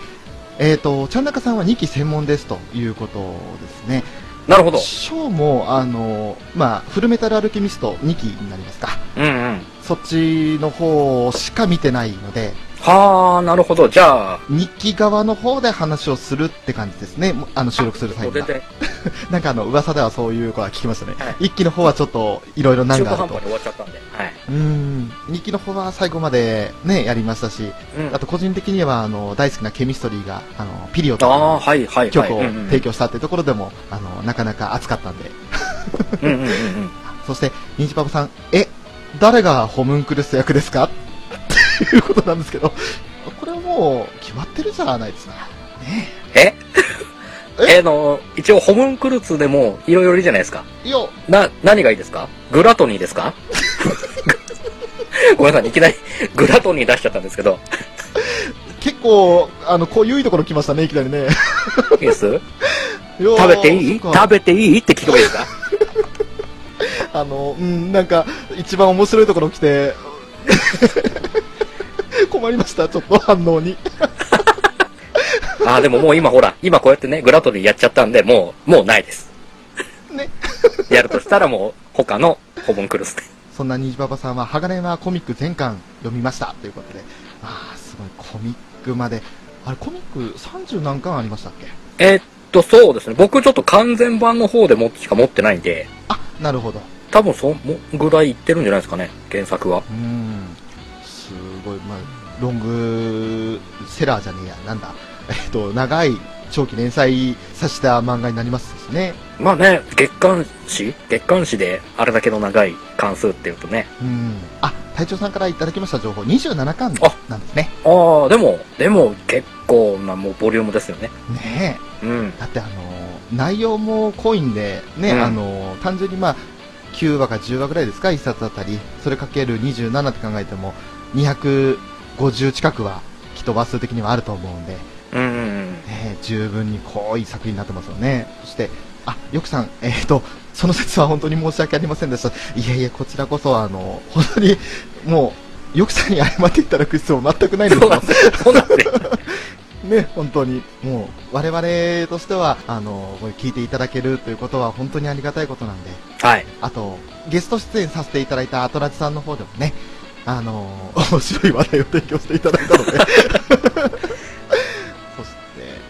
えっ、と、ちゃんなかさんは2期専門ですということですね。なるほど。ショーも、あの、まあ、フルメタルアルケミスト2期になりますか。うんうん。そっちの方しか見てないので、はあ、なるほど。じゃあ、2期側の方で話をするって感じですね。もあの、収録する際には。なんかあの、噂ではそういう子は聞きましたね。はい1期の方はちょっと、いろいろ難中があると途半端に。終わっちゃったんで。はい。うーん。2期の方は最後までね、やりましたし、うんあと個人的には、あの、大好きなケミストリーが、あの、ピリオとはいはいはい。曲を提供したっていうところでも、あの、なかなか熱かったんで。そして、ニンジパパさん、え、誰がホムンクルス役ですか？いうことなんですけど、これはもう、決まってるじゃないですか。ねえ？ええの、一応、ホムンクルツでも、いろいろいるじゃないですか。え。いや、な、何がいいですか？グラトニーですか？ごめんなさい、いきなりグラトニー出しちゃったんですけど。結構、あの、こういういところ来ましたね、いきなりね。いいです？食食べていい？食べていい？って聞けばいいですかあの、うん、なんか、一番面白いところ来て、困りました、ちょっと反応に。ああ、でももう今ほら、今こうやってね、グラトニーやっちゃったんで、もう、もうないです。ね。やるとしたらもう、他のホムンクルスで。そんなニジパパさんは、鋼はコミック全巻読みましたということで、ああ、すごい、コミックまで、あれ、コミック30何巻ありましたっけ？えーっと、そうですね。僕ちょっと完全版の方でもしか持ってないんで、あ、なるほど。多分そんぐらいいってるんじゃないですかね、原作は。うーん、すごい、まあ、ロングセラーじゃねえや、なんだ、えっと、長い長期連載させた漫画になりますしね。まあね、月刊誌？月刊誌であれだけの長い関数っていうとね。うん。あ、隊長さんからいただきました情報、27巻あなんですね。ああ、でも、でも結構なもうボリュームですよね。ねえ。うん。だってあのー内容も濃いんで、ね、うんあのー単純にまあ、9話か10話ぐらいですか、1冊あたり。それかける27って考えても、250近くは、きっと話数的にはあると思うんで、うんうんうん。ね、十分に濃い作品になってますよね。そして、あ、よくさん、えっ、と、その説は本当に申し訳ありませんでした。いやいや、こちらこそ、あの、本当に、もう、よくさんに謝っていただく必要全くないんですよ。そうなんですよ。ね、本当に、もう、我々としては、あの、これ聞いていただけるということは本当にありがたいことなんで、はい。あと、ゲスト出演させていただいたアトラジさんの方でもね、あの、面白い話題を提供していただいたので、そして、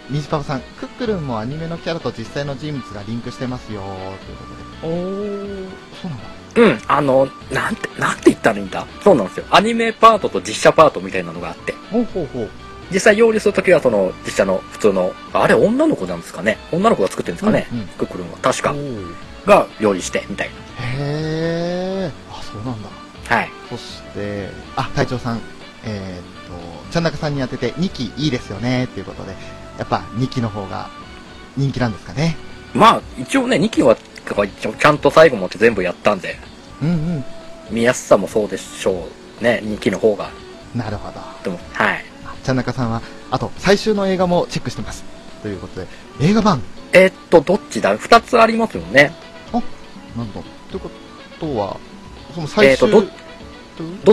ニジパパさん、クックルンもアニメのキャラと実際の人物がリンクしてますよ、ということで。おー、そうなんだ。うん。あの、なんて、なんて言ったらいいんだそうなんですよ。アニメパートと実写パートみたいなのがあって。ほうほうほう。実際料理するときはその実写の普通の、あれ女の子なんですかね女の子が作ってるんですかね、うんうんクックルンは。確か。おーが料理して、みたいへー、あ、そうなんだ。な。はい。そして、あ、隊長さん、えーっと、ちゃんなかさんに当てて2期いいですよね、っていうことで、やっぱ2期の方が人気なんですかね。まあ、一応ね、2期は、ちゃんと最後まで全部やったんで、うんうん。見やすさもそうでしょうね、2期の方が。なるほど。でも、はい。あちゃんなかさんは、あと、最終の映画もチェックしてます。ということで、映画版、えーっと、どっちだ ?2 つありますよね。なんだ、ということは、その最終、えーとど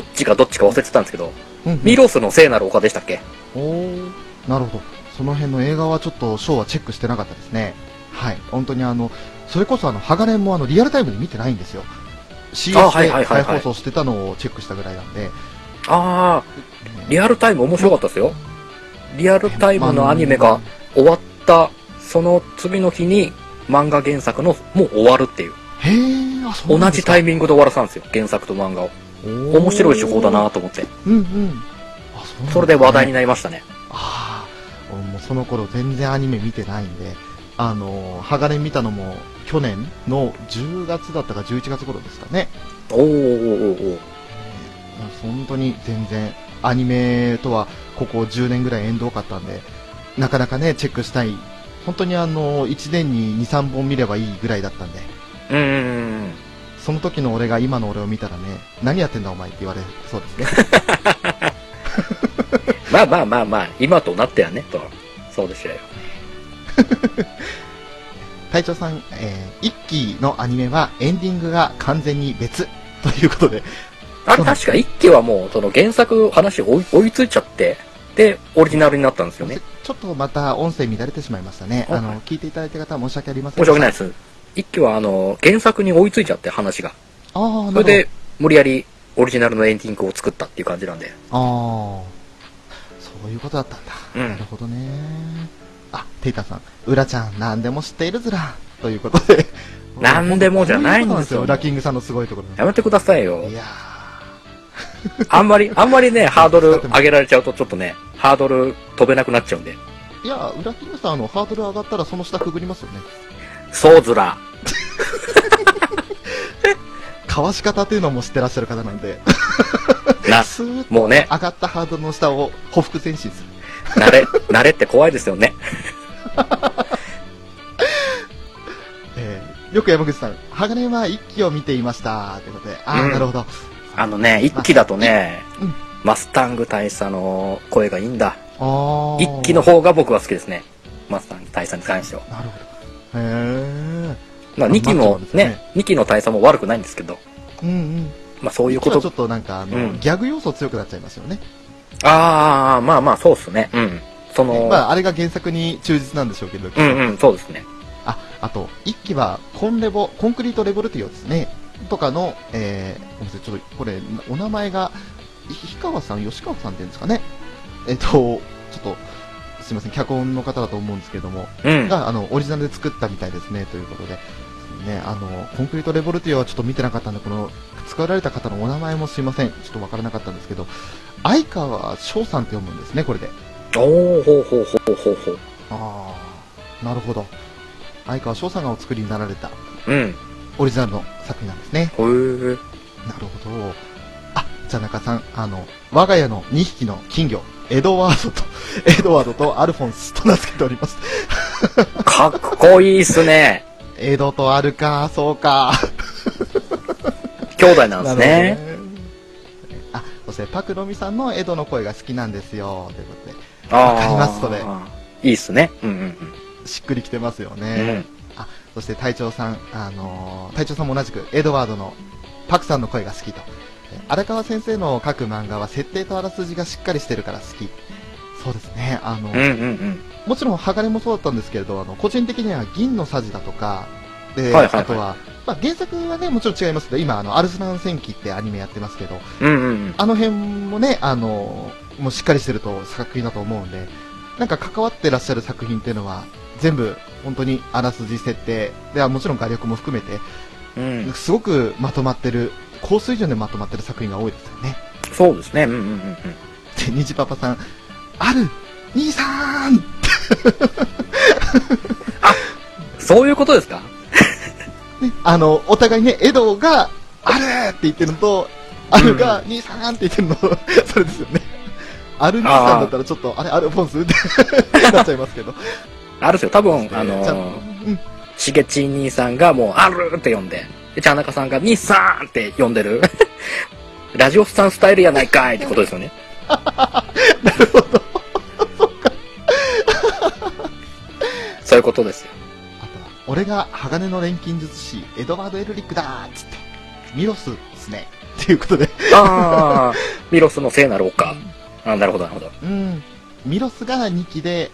っちがどっちか忘れてたんですけど、うんうんミロスの聖なる丘でしたっけ？おーなるほど。その辺の映画はちょっとショーはチェックしてなかったですね。はい。本当にあの、それこそあの、ハガレンもあの、リアルタイムで見てないんですよ。CS あはいはいではいはい再放送してたのをチェックしたぐらいなんで。ああ、リアルタイム面白かったですよ。リアルタイムのアニメが終わった、その次の日に漫画原作のもう終わるっていう。へー、あ、そうな同んですかじタイミングで終わらせたんですよ。原作と漫画を。面白い手法だ。なと思って。うんうん。あ、そそれで話題になりましたね。ああ、俺もうその頃全然アニメ見てないんで、あの、鋼見たのも去年の10月だったか11月頃ですかね。おーおーおーおーえー本当に全然アニメとはここ10年ぐらい縁遠かったんで、なかなかね、チェックしたい。本当にあの、1年に2、3本見ればいいぐらいだったんで、うーん。その時の俺が今の俺を見たらね、何やってんだお前って言われそうですね。まあまあまあまあ、今となってはね、と。そうでしたよ。隊長さん、えー、一期のアニメはエンディングが完全に別ということで、あれ確か一期はもう、その原作話追い追いついちゃって、で、オリジナルになったんですよね。ちょっとまた音声乱れてしまいましたね。はいあの、聞いていただいた方は申し訳ありません。申し訳ないです。一期はあの、原作に追いついちゃって話が。あ。それで、無理やりオリジナルのエンディングを作ったっていう感じなんで。ああ、そういうことだったんだ。うんなるほどね。あ、テイタさん、うらちゃん、何でも知っているずら。ということで。何でもじゃないんですよラキングさんのすごいところ。やめてくださいよい。や あんまり、あんまりね、ハードル上げられちゃうとちょっとね、ハードル飛べなくなっちゃうんで。ーいや、ウラキングさん、あの、ハードル上がったらその下くぐりますよね。そうずら。かわし方っていうのも知ってらっしゃる方なんで、な、もうね、上がったハードルの下をほふ前進する。慣れ、慣れって怖いですよね。えー、よく山口さん、鋼は一期を見ていました。ということで、ああ、うんなるほど。あのね、一期だとねうん、マスタング大佐の声がいいんだ。一期の方が僕は好きですね。マスタング大佐に関しては。なるほど。へえ。まあ、二期マッチョなもんですねね、二期の大佐も悪くないんですけど、うんうん。まあそういうことこちょっとなんか、あの、うんギャグ要素強くなっちゃいますよね。ああ、まあまあ、そうっすね。うん。その、まあ、あれが原作に忠実なんでしょうけど。うんうん、そうですね。あ、あと、一期は、コンレボ、コンクリートレボルティオですね。とかの、えー、ごめんなさい、ちょっと、これ、お名前が、い氷川さん、吉川さんっていうんですかね。えっ、と、ちょっと、すいません、脚本の方だと思うんですけども、うん。が、あの、オリジナルで作ったみたいですね、ということで。ね、あの、コンクリートレボルティオはちょっと見てなかったんで、この、使われた方のお名前もすいません、ちょっとわからなかったんですけど、相川翔さんって読むんですね、これで。おー、ほうほうほうほうほう。ああ、なるほど。相川翔さんがお作りになられたうん。オリジナルの作品なんですね。へー。なるほど。あ、じゃあ中さん、あの、我が家の2匹の金魚、エドワードと、エドワードとアルフォンスと名付けております。かっこいいっすね。エドとアルか、そうか。兄弟なんですね。あ、そしてパクロミさんのエドの声が好きなんですよ、ということで。わかりますそれいいっすね。うんうんしっくりきてますようん。ね。あ、そして隊長さん、あのー隊長さんも同じくエドワードのパクさんの声が好きと。え荒川先生の書く漫画は設定とあらすじがしっかりしてるから好き。そうですね。あの、うんうんうん。もちろん鋼もそうだったんですけれど、あの、個人的には銀のさじだとか、で、はいはいはいあとは、まあ、原作はね、もちろん違いますけど、今、あの、アルスラン戦記ってアニメやってますけど、うんうんうん。あの辺もね、あの、もうしっかりしてると作品だと思うんで、なんか関わってらっしゃる作品っていうのは、全部、本当にあらすじ設定、ではもちろん画力も含めて、うん。すごくまとまってる、高水準でまとまってる作品が多いですよね。そうですね。うんうんうんうん。で、虹パパさん、ある兄さんそういうことですか？ね、あの、お互いね、エドが、あるって言ってるのと、あるが、兄さんって言ってるの、それですよね。ある兄さんだったらちょっと、あれ、アルフォンス？ってなっちゃいますけど。あるですよ。多分、あのうん、しげち兄さんがもう、あるって呼んで、で、ちゃんなかさんが、兄さんって呼んでる。ラジオスさんスタイルやないかいってことですよね。なるほど。そういうことですよ。あとは、俺が鋼の錬金術師、エドワード・エルリックだーっつって、ミロスですね。っていうことで。ああ、ミロスの聖なる丘。あなるほど、なるほど。うん。ミロスが2期で、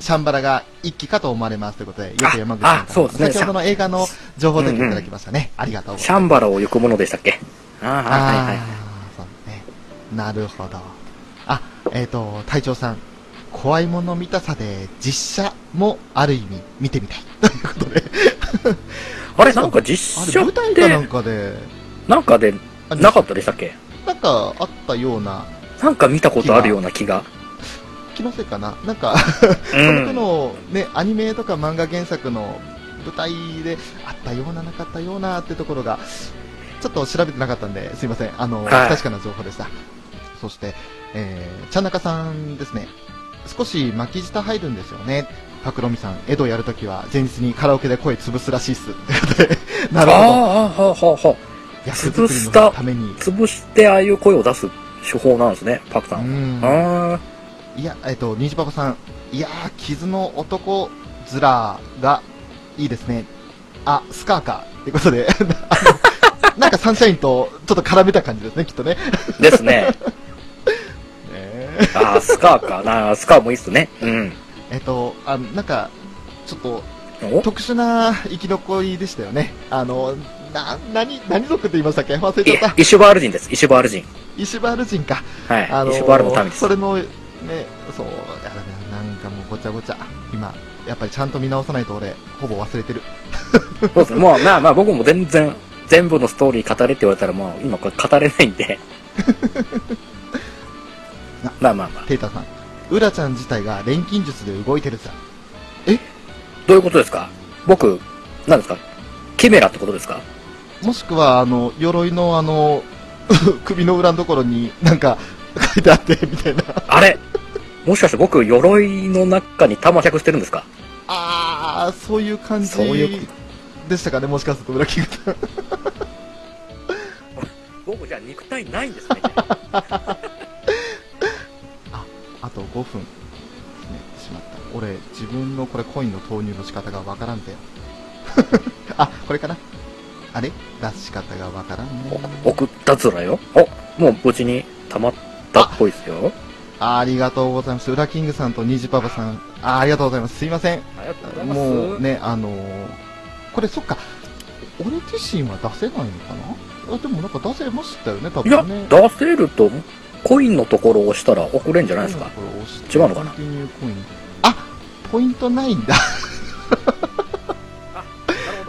シャンバラが1期かと思われますということで、よく山口さんそうですね先ほどの映画の情報提供いただきましたね。ありがとうございます。シャンバラを行くものでしたっけ？ああ、はいはいそうね。なるほど。あ、えっ、と、隊長さん。怖いもの見たさで実写もある意味見てみたい。ということで。あれ、なんか実写っ舞台かなんて、かで、なんかで、あなかったでしたっけ？なんかあったようななんか見たことあるような気が。気のせいかななんか、うこの。のね、アニメとか漫画原作の舞台であったようななかったようなってところが、ちょっと調べてなかったんで、すいません。あの、はい不確かな情報でした。そして、えー、ちゃんなかさんですね。少し巻き舌入るんですよね。パクロミさん、江戸やるときは前日にカラオケで声潰すらしいっす。なるほど。ああ、はあ、はあ、はあ。役作り潰しために。潰してああいう声を出す手法なんですね、パクさ。うんん。あいや、えっと、ニジパパさん。いやー、傷の男面がいいですね。あ、スカーか。ってことで、なんかサンシャインとちょっと絡めた感じですね、きっとね。あ、ですね。ねああ、スカーかな。スカーもいいっすね。うん。えっと、あの、なんか、ちょっとお？特殊な生き残りでしたよね。あの、な、何、何族って言いましたっけ？忘れちゃった。いイシュバール人です、イシュバール人。イシュバール人か。はい。あのイシュバールの民ですそ。れの、ね、そう、やだな、なんかもうごちゃごちゃ。今、やっぱりちゃんと見直さないと俺、ほぼ忘れてる。そうですね。もう、まあまあ僕も全然、全部のストーリー語れって言われたらもう今これ語れないんで。まあまあまあ。テータさん。ウラちゃん自体が錬金術で動いてるさ。どういうことですか？僕、何ですか？キメラってことですか？もしくは、あの、鎧のあの、首の裏のところになんか書いてあって、みたいな。あれ？もしかして僕、鎧の中に玉着してるんですか？あー、そういう感じそういうこでしたかね、もしかすると裏キングさん。僕じゃあ肉体ないんですね。あと5分。ね、しまった。俺、自分のこれコインの投入の仕方がわからんぜよ。あ、これかなあれ？出し方がわからんね。お送ったずらよ。お、もう無事に溜まったっぽいですよ。ありがとうございます。ウラキングさんとニジパパさん。あありがとうございます。すいません。もうね、あのーこれそっか、俺自身は出せないのかな？あでもなんか出せましたよね、多いや、分ね。出せると、コインのところを押したら送れんじゃないですか？これ押して違うのかな？あ、ポイントないんだ。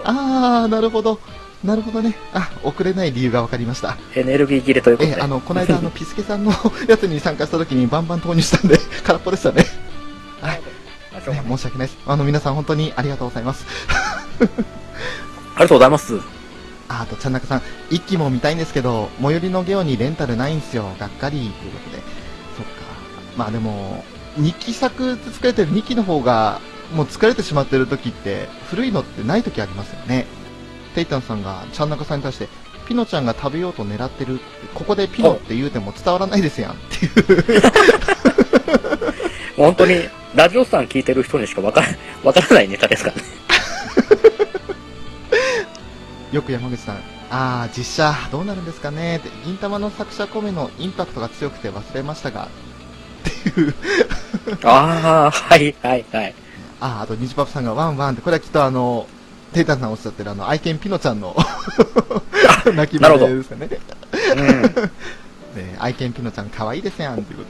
あ ー、なるほど。なるほどね。あ、送れない理由が分かりました。エネルギー切れということで。え、あの、この間、あの、ピスケさんの やつに参加した時にバンバン投入したんで、空っぽでしたね。はい。申し訳ないです。あの、皆さん本当にありがとうございます。ありがとうございます。ああと、ちゃんなかさん、一期も見たいんですけど、最寄りのゲオにレンタルないんすよ。がっかり、ということで。そっか。まあでも、2期作で作れてる2期の方が、もう疲れてしまってる時って、古いのってない時ありますよね。テイタンさんが、ちゃんなかさんに対して、ピノちゃんが食べようと狙ってるここでピノって言うても伝わらないですやんっていう。本当に、ラジオさん聞いてる人にしかわから、わからないネタですからね。よく山口さん、ああ、実写、どうなるんですかねって、銀玉の作者コメのインパクトが強くて忘れましたが、っていう。ああ、はい、はい、はい。ああ、あと、ニジパパさんがワンワンって、これはきっとあの、テイタンさんおっしゃってるあの、愛犬ピノちゃんの 泣き声ですかね。うん。ね愛犬ピノちゃん可愛いですやん、というこ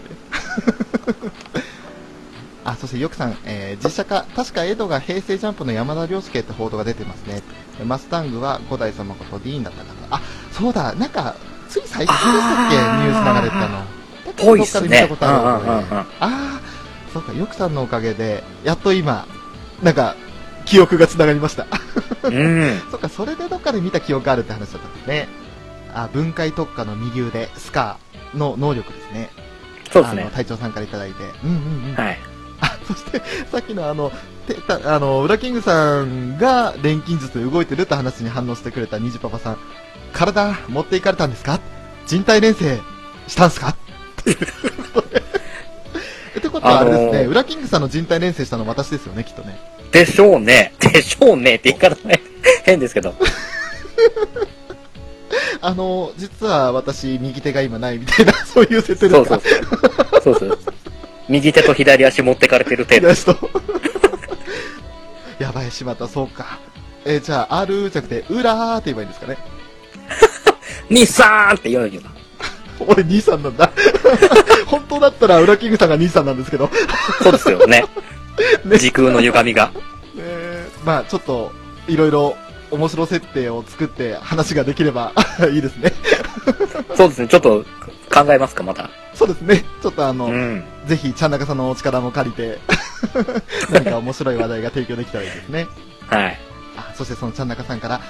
とで。あ、そしてよくさん、えー実写化、確かエドが平成ジャンプの山田涼介って報道が出てますね。マスタングは五代様ことディーンだったから。あ、そうだ、なんか、つい最近でしたっけ？ニュース流れてたの。ぽいっすね。ことあるうんうんうんうんああ、そうか、よくさんのおかげで、やっと今、なんか、記憶が繋がりました。うん。そっか、それでどっかで見た記憶があるって話だったんですね。あ、分解特化の右腕、スカーの能力ですね。そうですね。あの隊長さんからいただいて。うんうんうん。はい。あ、そして、さっきのあの、てたあの、ウラキングさんが錬金術で動いてるって話に反応してくれたニジパパさん。体、持っていかれたんですか？人体錬成したんすか？っていうことで。ってことはあれですね、あのーウラキングさんの人体錬成したの私ですよね、きっとね。でしょうね。でしょうねって言い方ね。変ですけど。あの、実は私、右手が今ないみたいな、そういう設定ですか？そうそうそう。そうそう。右手と左足持ってかれてる程度。やばい、しまった、そうか。えーじゃあ、R じゃなくて、うらーって言えばいいんですかね？兄さんって言うよな。俺、兄さんなんだ。本当だったら、ウラキングさんが兄さんなんですけど。そうですよね。ね 時空の歪みが。えー まあ、ちょっと、いろいろ、面白設定を作って話ができれば いいですね。そうですね。ちょっと、考えますか、また。そうですね。ちょっとあの、うん。ぜひ、ちゃんなかさんのお力も借りて、何か面白い話題が提供できたらいいですね。はい。あ、そしてそのちゃんなかさんから、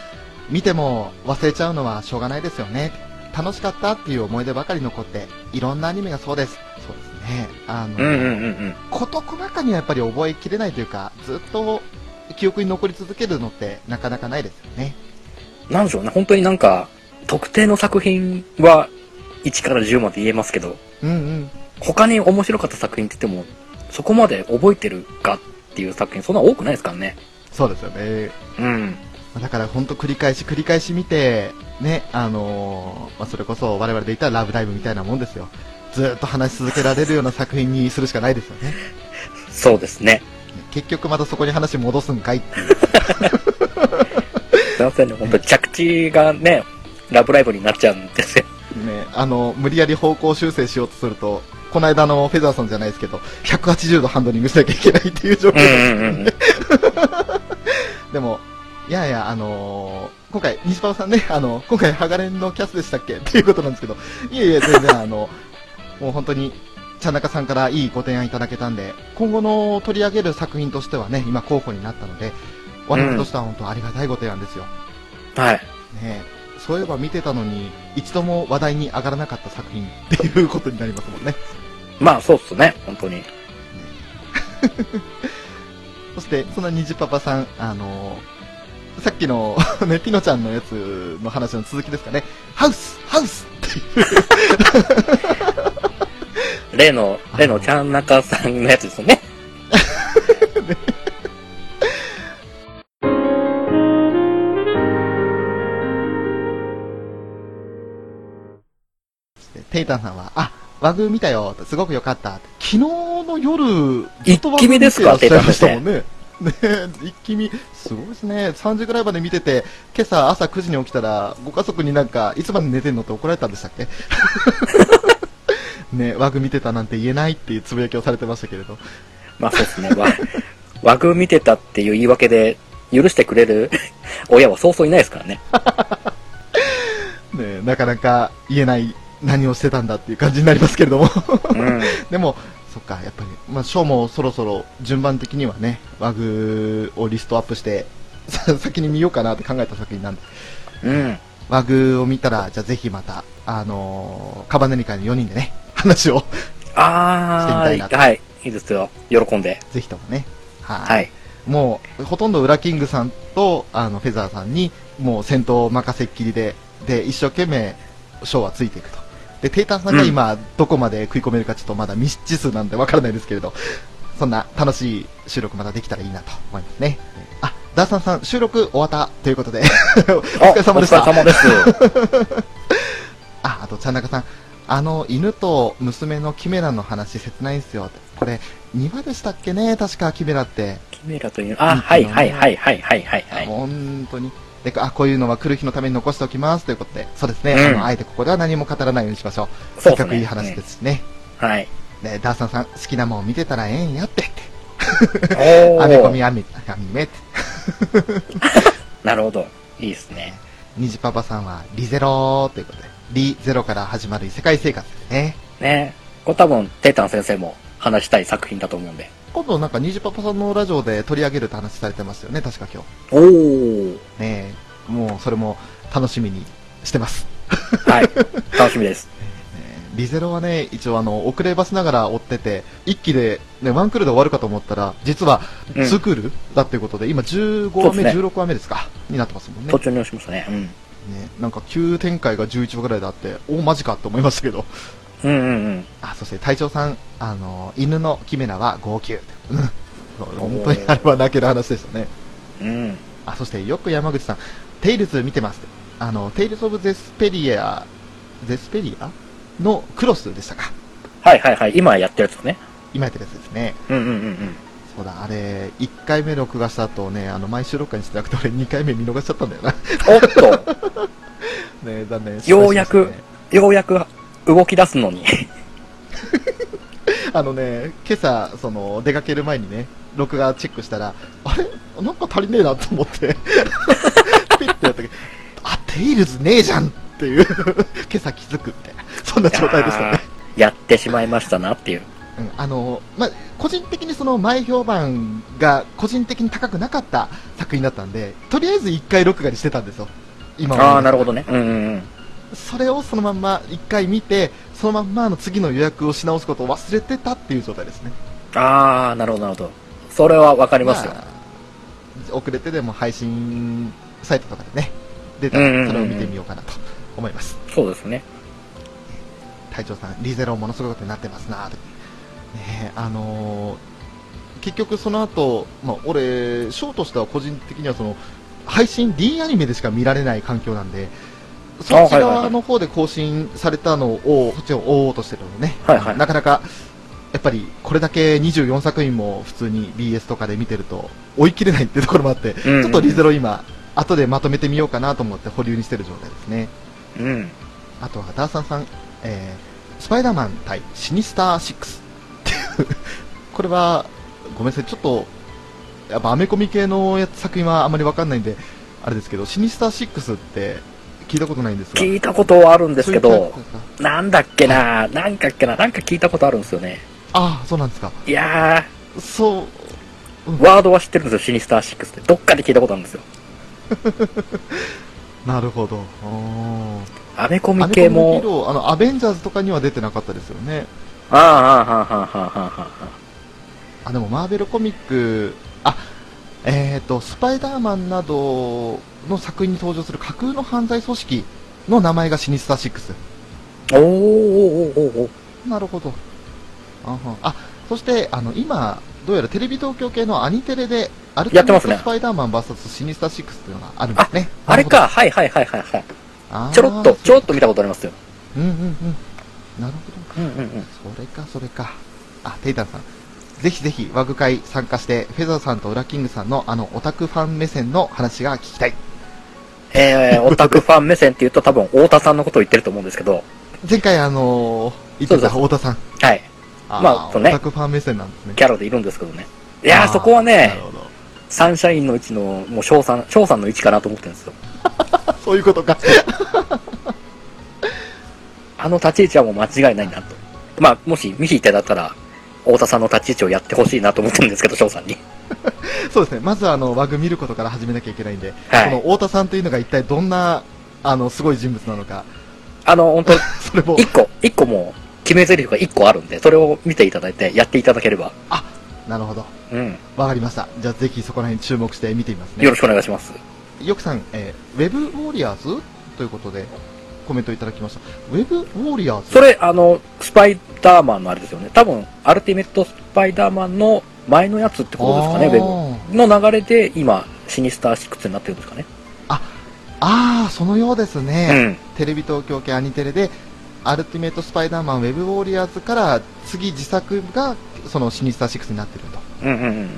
見ても忘れちゃうのはしょうがないですよね。楽しかったっていう思い出ばかり残って、いろんなアニメがそうです。そうですね。あの、うんうんうんうん。事細かにはやっぱり覚えきれないというか、ずっと記憶に残り続けるのってなかなかないですよね。なんでしょうね、本当になんか、特定の作品は1から10まで言えますけど、うんうん。他に面白かった作品って言っても、そこまで覚えてるかっていう作品、そんな多くないですからね。そうですよね。うん。だから本当繰り返し繰り返し見て、ね、あのーまあ、それこそ我々で言ったらラブライブみたいなもんですよ。ずーっと話し続けられるような作品にするしかないですよね。そうですね。結局またそこに話戻すんかいっていう。すいませんね、本当に着地がね、ラブライブになっちゃうんですよ。ね、あの、無理やり方向修正しようとすると、この間のフェザーさんじゃないですけど、180度ハンドリングしなきゃいけないっていう状況うんうんうん。でも、いやいや、あのー今回、西パパさんね、あの、今回、ハガレンのキャスでしたっけ？っていうことなんですけど、いえいえ、全然、あの、もう本当に、ちゃんなかさんからいいご提案いただけたんで、今後の取り上げる作品としてはね、今候補になったので、我々としては本当ありがたいご提案ですよ。はい。ねそういえば見てたのに、一度も話題に上がらなかった作品 っていうことになりますもんね。まあ、そうっすね、本当に。そして、そんな虹パパさん、あのーさっきの、ね、ピノちゃんのやつの話の続きですかね。ハウスハウス。例の、例のちゃんなかさんのやつですよね。テイタンさんは、あ、和グ見たよ、すごく良かった。昨日の夜、ずっと和グ見てらっしゃいましたもんね。ね一気見、すごいですね。3時ぐらいまで見てて、今朝朝9時に起きたら、ご家族になんか、いつまで寝てんのって怒られたんでしたっけ？ね、和グ見てたなんて言えないっていうつぶやきをされてましたけれど。まあそうですね。わ、和グ見てたっていう言い訳で許してくれる親はそうそういないですからね。ね、なかなか言えない何をしてたんだっていう感じになりますけれども。うん。でも、そっか、やっぱり、まあ、ショーもそろそろ順番的にはね、ワグをリストアップして、さ 先に見ようかなって考えた作品なんで、うん。ワグを見たら、じゃあぜひまた、あのーカバネリ会の4人でね、話を、あしてみたいなー、はい。いいですよ。喜んで。ぜひともね、はい。はい。もう、ほとんどウラキングさんと、あの、フェザーさんに、もう戦闘を任せっきりで、で、一生懸命、ショーはついていくと。で、テイタンさんが今、どこまで食い込めるかちょっとまだ未知数なんでわからないですけれど、そんな楽しい収録またできたらいいなと思いますね。あ、ダーサンさん、収録終わったということで、お疲れ様でした。お疲れ様です。あ、あと、ちゃんなかさん、あの、犬と娘のキメラの話切ないんすよ。これ、2話でしたっけね？確かキメラって。キメラという、あ、はいはいはいはいはいはいはい。本当に。で、あ、こういうのは来る日のために残しておきますということで、そうですね、うんあの、あえてここでは何も語らないようにしましょう。せっかくいい話ですしね。はい。で、ダーサンさん、好きなもん見てたらええんやってって。おアメコミー。アミ、アミメって。なるほど。いいですね。ニジパパさんは、リゼロということで、リゼロから始まる異世界生活ですね。ねこれ多分、テータン先生も話したい作品だと思うんで。今度なんかニジパパさんのラジオで取り上げるって話されてますよね、確か今おー。日。ねえもうそれも楽しみにしてます。はい。楽しみです。ねリゼロはね、一応あの、遅ればせながら追ってて、一気で、ね、ワンクールで終わるかと思ったら、実は、うん2クールだっていうことで、今15話目、ね16話目ですかになってますもんね。途中に押しましたね。うん。ねなんか急展開が11話ぐらいであって、おマジかって思いましたけど。うんうんうん。あ、そして隊長さん、あの、犬のキメラは号泣。本当にあれは泣ける話でしたね。うん。あ、そしてよく山口さん、テイルズ見てます。あの、テイルズ・オブ・ゼスティリア、ゼスティリアのクロスでしたか。はいはいはい。今やってるやつね。今やってるやつですね。うんうんうんうん。そうだ、あれ、1回目録画した後ね、あの、毎週録画にしてなくて、俺2回目見逃しちゃったんだよな。おっと、ね残念。ようやくようやく動き出すのに。あのね、今朝、その、出かける前にね、録画チェックしたら、あれ？なんか足りねえなと思って、ピッてやったけど、あ、テイルズねえじゃんっっていう、今朝気づくみたいな、そんな状態でしたね。やってしまいましたなっていう。うん、あの、まあ、個人的にその前評判が個人的に高くなかった作品だったんで、とりあえず一回録画にしてたんですよ。今はああ、なるほどね。うんうんうん。それをそのまんま一回見て、そのまんまあの次の予約をし直すことを忘れてたっていう状態ですね。ああ、なるほどなるほど。それはわかりますよ。あ遅れてでも配信サイトとかでね、出たらそれを見てみようかなと思います。そうですね。隊長さん、リゼロものすごいことになってますなと。ねえあのー結局その後、まあ、俺、ショーとしては個人的にはその、配信 D アニメでしか見られない環境なんで、そっちはいはいはい側の方で更新されたのを、そっちを追おうとしてるのでね、はいはいなかなか、やっぱりこれだけ24作品も普通に BS とかで見てると追い切れないっていうところもあって、うんうんちょっとリゼロ今、後でまとめてみようかなと思って保留にしてる状態ですね。うん。あとはダーサンさん、えー、スパイダーマン対シニスター6っていう、これは、ごめんなさい、ちょっと、やっぱアメコミ系の作品はあまりわかんないんで、あれですけど、シニスター6って聞いたことないんですが。聞いたことはあるんですけどなんだっけな、なんかっけな、なんか聞いたことあるんですよね。ああ、そうなんですか。いやそう、ー、ワードは知ってるんですよ、シニスター6って。どっかで聞いたことあるんですよ。なるほど。アメコミ系もあの、アベンジャーズとかには出てなかったですよね。ああ、ああ、はあ、はあ、はあ、はあ、はあ、でもマーベルコミック、あ、えっ、と、スパイダーマンなどの作品に登場する架空の犯罪組織の名前がシニスター6。あ。おー、おー、おー、おー、なるほど。あはあ、そして、あの、今、どうやらテレビ東京系のアニテレで、アルティメットスパイダーマン VS シニスター6っていうのがあるんですね。あれか、はいはいはいはいはい。ちょろっと、ちょろっと見たことありますよ。うんうんうん。なるほど。うんうんうん。それか、それか。あ、テイタンさん。ぜひぜひ、ワグ会参加して、フェザーさんとウラキングさんのあの、オタクファン目線の話が聞きたい。えー、オタクファン目線って言うと多分、太田さんのことを言ってると思うんですけど、前回あのー、言ってた太田さん。はい。まあそうねオタクファン目線なんですね。キャラでいるんですけどね。いやそこはなね。サンシャインのうちの、もう翔さん、翔さんの位置かなと思ってるんですよ。そういうことか。あの立ち位置はもう間違いないなと。まあ、もし見に行ってだったら、太田さんの立ち位置をやってほしいなと思ってるんですけど、翔さんに。そうですね。まずあの、ワグ見ることから始めなきゃいけないんで、はいこの太田さんというのが一体どんな、あの、すごい人物なのか、あの、本当 それも、一個、一個もう、決め台詞が一個あるんで、それを見ていただいて、やっていただければ、なるほど。うん。わかりました。じゃあぜひそこら辺注目して見てみますね。よろしくお願いします。よくさん、えーウェブウォリアーズ？ということで、コメントいただきました。ウェブウォリアーズそれ、あの、スパイダーマンのあれですよね。多分、アルティメットスパイダーマンの前のやつってことですかね、ウェブ。の流れで、今、シニスター6になってるんですかね。ああ、そのようですうね。ん。テレビ東京系アニテレで、アルティメットスパイダーマンウェブウォリアーズから次自作がそのシニスター6になってるうんうんうん。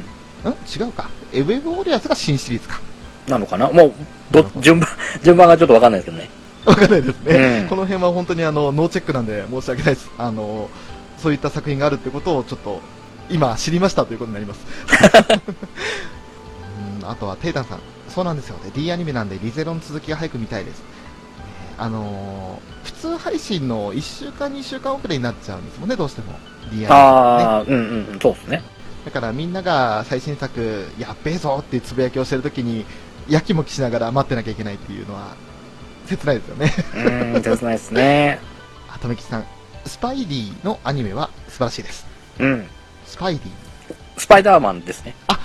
と。ん？違うか。えウェブウォリアーズが新シリーズか。なのかな？もう、ど、順番、順番がちょっとわかんないですけどね。わかんないですね。うんこの辺は本当にあの、ノーチェックなんで申し訳ないです。あの、そういった作品があるってことをちょっと、今知りましたということになります。うんあとは、テイタンさん。そうなんですよね。D アニメなんでリゼロの続きが早く見たいです。あのー普通配信の1週間、2週間遅れになっちゃうんですもんね、どうしても。D アニメ、ね。うんうんうん、そうですね。だからみんなが最新作、やっべえぞってつぶやきをしてるときに、やきもきしながら待ってなきゃいけないっていうのは、切ないですよね。うーん、切ないですね。あとめきさん、スパイディのアニメは素晴らしいです。うん。スパイディスパイダーマンですね。あ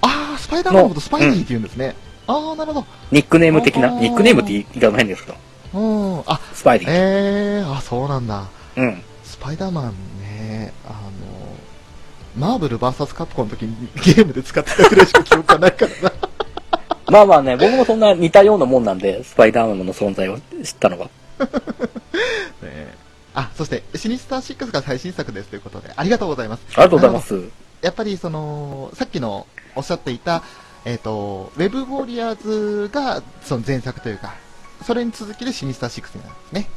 あ、スパイダーマンのことスパイディって言うんですね。ああ、なるほニックネーム的な、ニックネームって言い方ないんですけど、ど。うん。あ、スパイディ。えー、あ、そうなんだ。うん。スパイダーマンね、あの、マーブル VS カプコンの時にゲームで使ってたくらいしか記憶がないからな。まあまあね、僕もそんな似たようなもんなんで、スパイダーマンの存在を知ったのが。ねあ、そして、シニスター6が最新作ですということで、ありがとうございます。ありがとうございます。やっぱりその、さっきのおっしゃっていた、えっ、と、ウェブウォリアーズがその前作というか、それに続きでシニスター6になるんですね。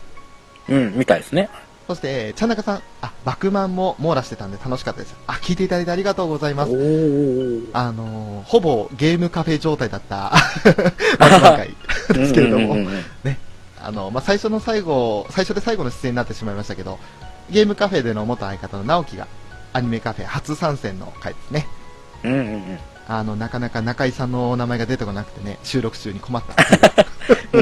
うん、みたいですね。そして、ちゃんなかさん、あ、バクマンも網羅してたんで楽しかったです。あ、聞いていただいてありがとうございます。ー。あのーほぼゲームカフェ状態だった、バクマン会 ですけれども、ね、あの、まあ、最初の最後、最初で最後の出演になってしまいましたけど、ゲームカフェでの元相方の直樹が、アニメカフェ初参戦の回ですね。うんうんうん。あの、なかなか中井さんのお名前が出てこなくてね、収録中に困った。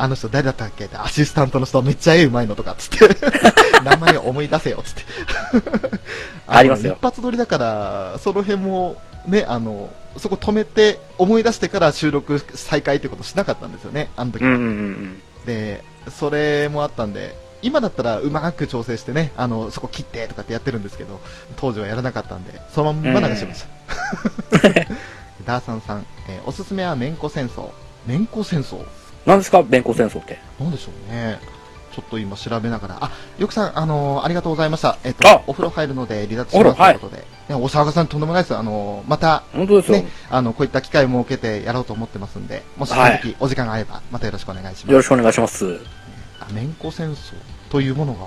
あの人誰だったっけって、アシスタントの人めっちゃ絵うまいのとかっつって、名前思い出せよっつって。ありますよの一発撮りだから、その辺も、ね、あの、そこ止めて、思い出してから収録再開ってことしなかったんですよね、あの時は。うんうんうんで、それもあったんで、今だったらうまく調整してね、あの、そこ切ってとかってやってるんですけど、当時はやらなかったんで、そのまんま流しました。ダーサンさん、えーおすすめはめんこ戦争。めんこ戦争？何ですか？弁護戦争って。なんでしょうね。ちょっと今調べながら。あ、よくさん、あのーありがとうございました。えっ、とあ、お風呂入るので離脱しますということで。ね、お騒がさんとんでもないです。あのーまた、本当ですよ。ね、あの、こういった機会を設けてやろうと思ってますんで、もしそのはい時お時間があれば、またよろしくお願いします。よろしくお願いします。あ、めんこ戦争というものが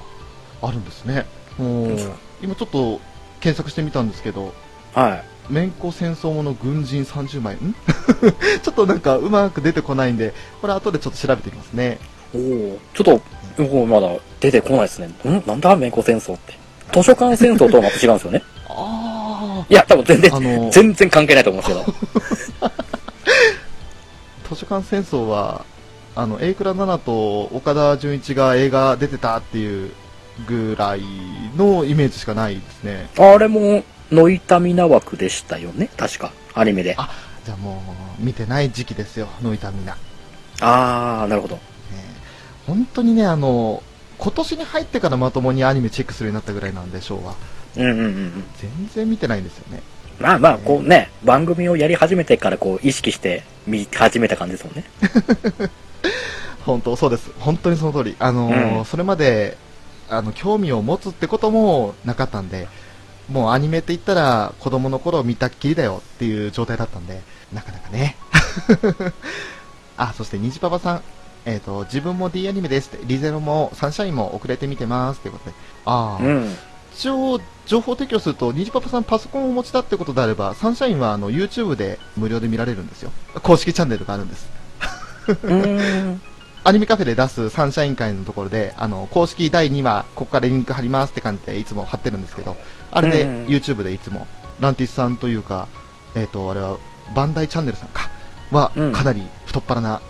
あるんですね。もう、今ちょっと検索してみたんですけど、はい。めんこ戦争もの軍人30枚、ん？ちょっとなんかうまく出てこないんで、これ後でちょっと調べてみますね。おおちょっと、僕まだ出てこないですね。ん？なんだ弁護戦争って。図書館戦争とはまた違うんですよね。あいや、多分全然あ、の全然関係ないと思うんですけど。図書館戦争は、あの、榮倉奈々と岡田准一が映画出てたっていうぐらいのイメージしかないですね。あれも、ノイタミナ枠でしたよね？確か。アニメで。あじゃあもう、見てない時期ですよ、ノイタミナ。あー、なるほど。ね本当にね、あの、今年に入ってからまともにアニメチェックするようになったぐらいなんで、昭和。うんうんうんうん。全然見てないんですよね。まあまあ、こうね、番組をやり始めてからこう、意識して見始めた感じですもんね。本当、そうです。本当にその通り。あのーうんそれまで、あの、興味を持つってこともなかったんで、もうアニメって言ったら子供の頃見たっきりだよっていう状態だったんで、なかなかね。あ、そして虹パパさん。えっ、と、自分も D アニメですって、リゼロもサンシャインも遅れて見てますっていうことで。ああ、うん。一応、情報提供すると、虹パパさんパソコンをお持ちだってことであれば、サンシャインはあの YouTube で無料で見られるんですよ。公式チャンネルがあるんです。アニメカフェで出すサンシャイン会のところで、あの、公式第2話、ここからリンク貼りますって感じでいつも貼ってるんですけど、あれでうん YouTube でいつも、ランティスさんというか、えっ、と、あれは、バンダイチャンネルさんか、はうん、かなり太っ腹な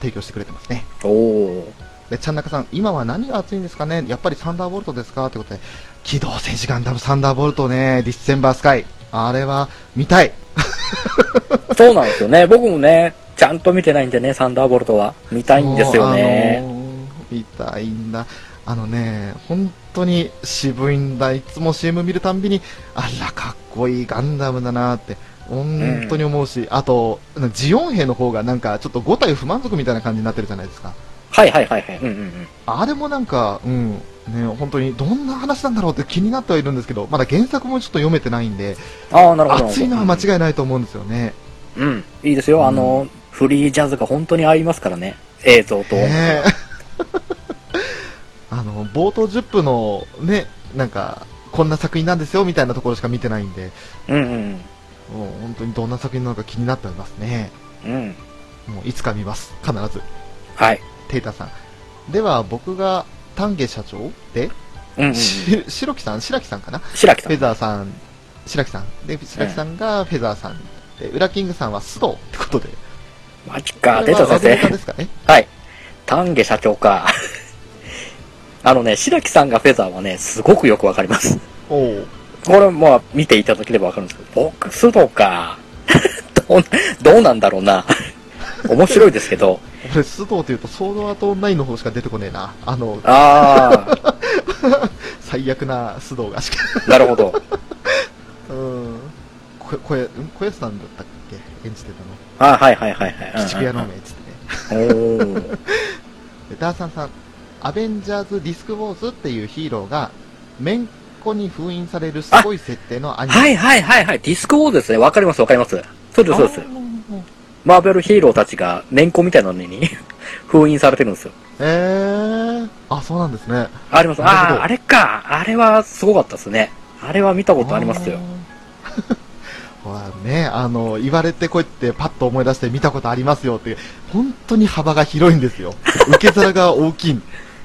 提供してくれてますね。おおで、ちゃんなかさん、今は何が熱いんですかね？やっぱりサンダーボルトですか？ってことで、機動戦士ガンダムサンダーボルトね、ディッセンバースカイ。あれは、見たい。そうなんですよね。僕もね、ちゃんと見てないんでね、サンダーボルトは。見たいんですよね。見たいんだ。あのね、本当に渋いんだ。いつも CM 見るたんびに、あら、かっこいいガンダムだなって、本当に思うし、あと、ジオン兵の方がなんかちょっと5体不満足みたいな感じになってるじゃないですか。はいはいはいはい。うんうんうん。あれもなんか、うん、ね、本当にどんな話なんだろうって気になってはいるんですけど、まだ原作もちょっと読めてないんで、ああ、なるほど。熱いのは間違いないと思うんですよね。うん。いいですよ。あの、フリージャズが本当に合いますからね。映像と。ねえあの、冒頭10分のね、なんか、こんな作品なんですよみたいなところしか見てないんで、うんうん。もう本当にどんな作品なのか気になっておりますね。うん。もういつか見ます。必ず。はい。テイタさん。では、僕が丹下社長で、うんうん。し白木さん？白木さんかな？フェ白木さん。ザーさん、白木さん。で、白木さんがフェザーさん。で、ウラキングさんは須藤ってことで。マジか。出た先生で。すかね？はい。丹下社長か。あのね、白木さんがフェザーはね、すごくよくわかります。おお。これ、まあ、見ていただければわかるんですけど、僕、須藤か。どう、どうなんだろうな。面白いですけど。俺、須藤っていうと、ソードアートオンラインの方しか出てこねえな。あの、あ 最悪な須藤がしか。あ、なるほど。うん。こ、こえ、ん小安さんだったっけ？演じてたの。あはいはいはいはい。鬼畜野郎めっつってね。おー。でダーサンさん、アベンジャーズ・ディスク・ウォーズっていうヒーローが、めんこに封印されるすごい設定のアニメ。はいはいはいはい。ディスクウォーズですね。わかりますわかります。そうですそうです。マーベルヒーローたちが年功みたいなのに 封印されてるんですよ。えー、あ、そうなんですね。あります。なるほどああ、あれか。あれはすごかったですね。あれは見たことありますよ。あー。ほらね、あの、言われてこうやってパッと思い出して見たことありますよって、本当に幅が広いんですよ。受け皿が大きい、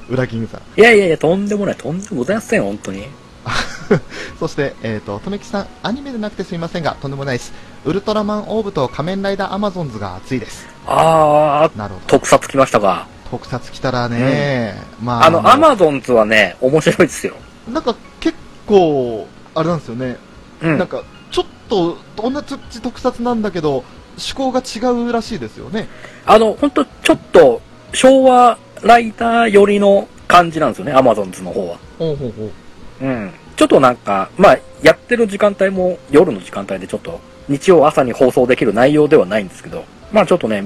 ウラキングさん。いやいやいや、とんでもない、とんでもございません、本当に。そして、えっ、と、とめきさん、アニメでなくてすみませんが、とんでもないです。ウルトラマンオーブと仮面ライダーアマゾンズが熱いです。あー、なるほど。特撮来ましたが。特撮来たらね、まあ、あの、アマゾンズはね、面白いですよ。なんか結構、あれなんですよね。うん。なんか、ちょっと、同じ特撮なんだけど、趣向が違うらしいですよね。あの、ほんと、ちょっと、昭和ライター寄りの感じなんですよね、アマゾンズの方は。ほうほうほう。うん。ちょっとなんか、まあ、やってる時間帯も夜の時間帯でちょっと、日曜朝に放送できる内容ではないんですけど、まあちょっとね、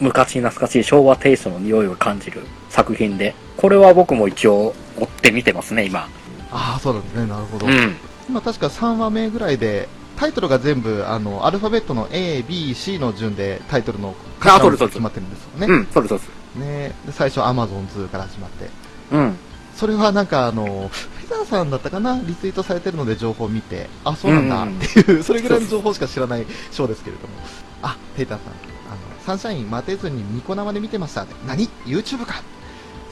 昔懐かしい昭和テイストの匂いを感じる作品で、これは僕も一応追って見てますね、今。ああ、そうなんですね。なるほど。うん。今確か3話目ぐらいで、タイトルが全部、あの、アルファベットの A、B、C の順でタイトルのあそうですそうです決まってるんですよね。うん、そうです、そうです。ねで最初 Amazon 2から始まって。うん。それはなんかあの、フェザーさんだったかな？リツイートされてるので情報を見て、あ、そうなんだっていう、それぐらいの情報しか知らないショーですけれども。あ、テイターさん。あの、サンシャイン待てずにニコ生で見てました。何 ?YouTube か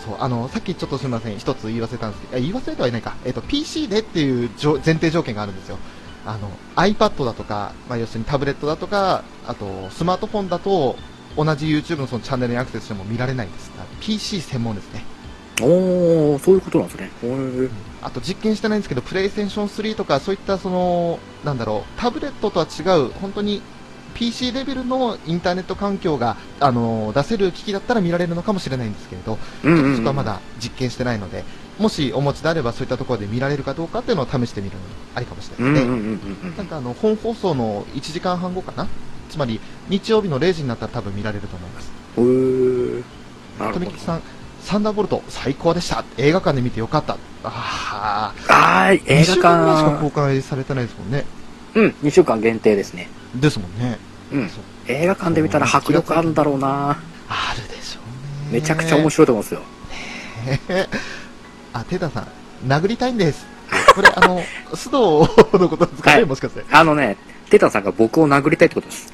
そう、あの、さっきちょっとすみません、一つ言い忘れたんですけど、あ言い忘れてはいないか。えっ、と、PC でっていう条前提条件があるんですよ。あの、iPad だとか、まあ、要するにタブレットだとか、あと、スマートフォンだと、同じ YouTube のそのチャンネルにアクセスしても見られないんです。PC 専門ですね。おー、そういうことなんですね。あと実験してないんですけど、プレイステーション3とか、そういったその、なんだろう、タブレットとは違う、本当に PC レベルのインターネット環境が、あの出せる機器だったら見られるのかもしれないんですけれど、うんうんうんそこはまだ実験してないので、もしお持ちであればそういったところで見られるかどうかっていうのを試してみるのもありかもしれないですね。うんうんうんうんなんかあの、本放送の1時間半後かなつまり、日曜日の0時になったら多分見られると思います。うん。へー。なるほど富木。さん、サンダーボルト最高でした。映画館で見てよかった。ああ、はーい、映2週間ぐらいしか画公開されてないですもんね。館。うん、2週間限定ですね。ですもんね。うんそう。映画館で見たら迫力あるんだろうなあるでしょうね。めちゃくちゃ面白いと思うんですよ。白い。あ、テータさん、殴りたいんです。これ、あの、須藤のことですかね、はいもしかして。あのね、テタさんが僕を殴りたいってことです。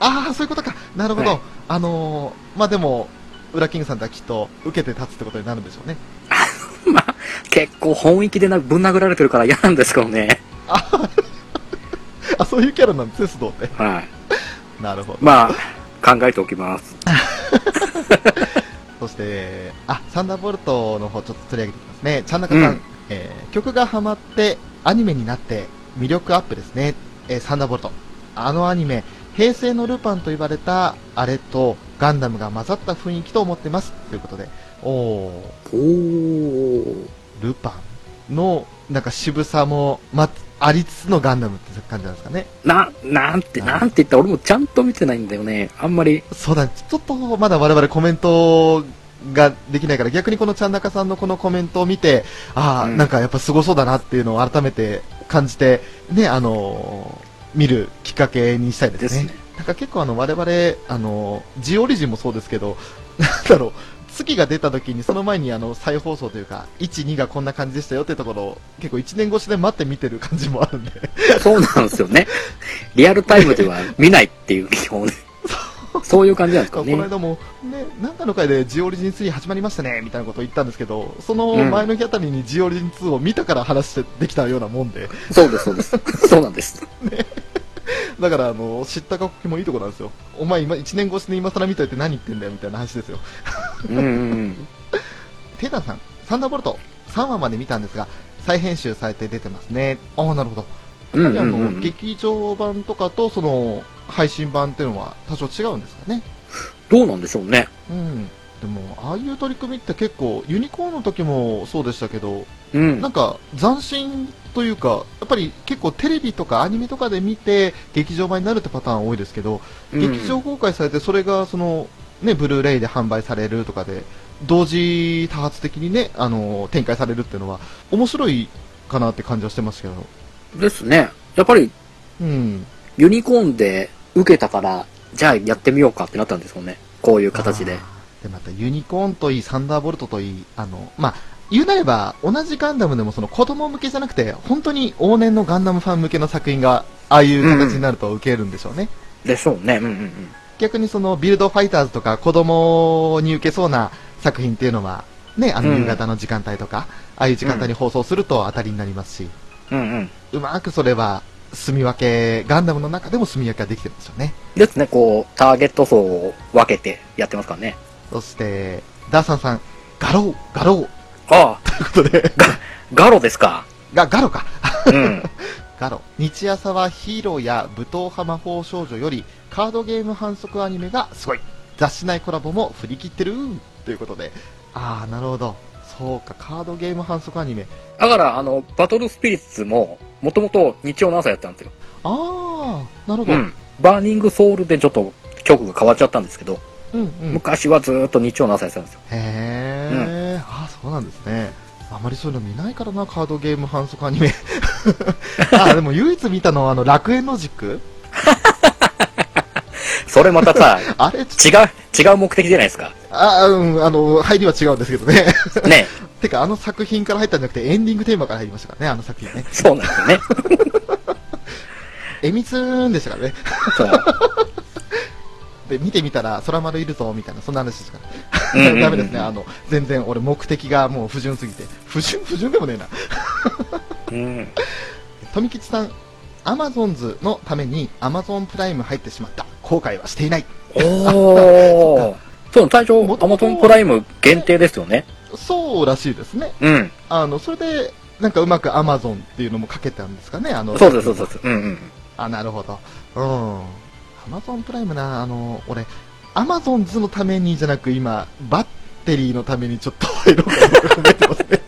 ああ、そういうことか。なるほど。はいあのー、まあ、でも、ウラキングさんとはきっと受けて立つってことになるんでしょうね。まあ、結構本意気でなぶん殴られてるから嫌なんですけどね。あ、そういうキャラなんですね、須藤って。はい。なるほど。まあ、考えておきます。そして、あ、サンダーボルトの方ちょっと取り上げていきますね。ちゃんなかさん、うんえー曲がハマって、アニメになって、魅力アップですね。えーサンダーボルト。あのアニメ、平成のルパンと言われた、あれと、ガンダムが混ざった雰囲気と思ってます。ということで、おー、おー。ルパンの、なんか渋さも、ま、ありつつのガンダムって感じなんですかね。な、なんて、あなんて言ったら俺もちゃんと見てないんだよね。あんまり。そうだ、ちょっとまだ我々コメントができないから、逆にこのちゃんなかさんのこのコメントを見て、ああ、うんなんかやっぱすごそうだなっていうのを改めて感じて、ね、あのー見るきっかけにしたいですね。ですねなんか結構あの我々、あのージオリジンもそうですけど、なんだろう、月が出た時にその前にあの再放送というか、1、2がこんな感じでしたよってところを結構1年越しで待って見てる感じもあるんで、そうなんですよね。リアルタイムでは見ないっていう基本。そういう感じなんですかね。この間も、ね、なんかの回でジオリジン3始まりましたね、みたいなことを言ったんですけど、その前の日あたりにジオリジン2を見たから話してできたようなもんで、そうです、そうです。そうなんです。だから、あの、知ったかこもいいとこなんですよ。お前今、1年越しに今更見といて何言ってんだよ、みたいな話ですよ。うんうんうん。テータさん、サンダーボルト、3話まで見たんですが、再編集されて出てますね。ああ、なるほど。あの、劇場版とかと、その、配信版っていうのは多少違うんですかね。どうなんでしょうね。うん。でも、ああいう取り組みって結構、ユニコーンの時もそうでしたけど、うんなん。か斬新というか、やっぱり結構テレビとかアニメとかで見て劇場版になるってパターン多いですけど、うん劇場公開されてそれがその、ね、ブルーレイで販売されるとかで、同時多発的にね、あの、展開されるっていうのは面白いかなって感じはしてますけど、ですね。やっぱりうん。ユニコーンで受けたから、じゃあやってみようかってなったんですよね。こういう形で。で、またユニコーンといい、サンダーボルトといい、あの、まあ、言うなれば、同じガンダムでもその子供向けじゃなくて、本当に往年のガンダムファン向けの作品がああいう形になると受けるんでしょうね。でしょうね。うんうんうん。逆にそのビルドファイターズとか子供に受けそうな作品っていうのは、ね、あのうん夕方の時間帯とか、ああいう時間帯に放送すると当たりになりますし、うんうん。うまくそれは、住み分け、ガンダムの中でも住み分けができてるんですよね。ですね、こう、ターゲット層を分けてやってますからね。そして、ダーサンさん、ガロー、ガロー、ああ、ということで、ガロですか？が、ガロか。うん。ガロ。日朝はヒーローや武闘派魔法少女よりカードゲーム販促アニメがすごい。雑誌内コラボも振り切ってるということで。あー、なるほど。そうか、カードゲーム販促アニメ。だから、あの、バトルスピリッツも、もともと日曜の朝やったんですよ。あー、なるほど。うん。バーニングソウルでちょっと曲が変わっちゃったんですけど、うん、うん。昔はずーっと日曜の朝やってたんですよ。へー、あー、そうなんですね。あまりそういうの見ないからな、カードゲーム販促アニメ。あー、でも唯一見たのは、あの、楽園ロジックそれまたさ、あれ、違う、違う目的じゃないですか。と、あー、うん、あの、入りは違うんですけどね。ね。てか、あの作品から入ったんじゃなくて、エンディングテーマから入りましたからね、あの作品ね。そうなんですよね。えみつーんでしたからね。そう。で、見てみたら、空丸いるぞ、みたいな、そんな話ですから。うんうんうん ダメですね、あの、全然俺目的がもう不純すぎて。不純不純でもねえな。うん。富吉さん、アマゾンズのためにアマゾンプライム入ってしまった。後悔はしていない。おー。そう、最初、アマゾンプライム限定ですよね。そうらしいですね。うん。あの、それで、なんかうまくアマゾンっていうのもかけたんですかね、あの。そうです、そうです。うんうん。あ、なるほど。うん。アマゾンプライムな、あの、俺、アマゾンズのためにじゃなく今、バッテリーのためにちょっと入ろうかなと考えてますね。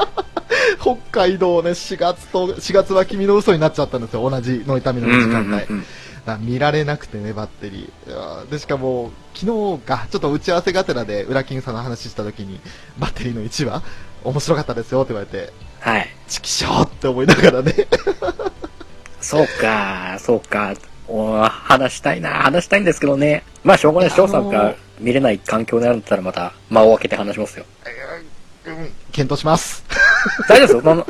北海道ね、4月と、4月は君の嘘になっちゃったんですよ、同じの痛みのうん時間帯。うんうんうん。あ見られなくてね、バッテリー。で、しかも、昨日か、ちょっと打ち合わせがてらで、ウラキングさんの話した時に、バッテリーの1話、面白かったですよって言われて、はい。チキショーって思いながらね。そうか、そうか。お話したいな、話したいんですけどね。まあ、しょうがない。翔さんが見れない環境になったらまた間を空けて話しますよ。うん、検討します。大丈夫ですよ。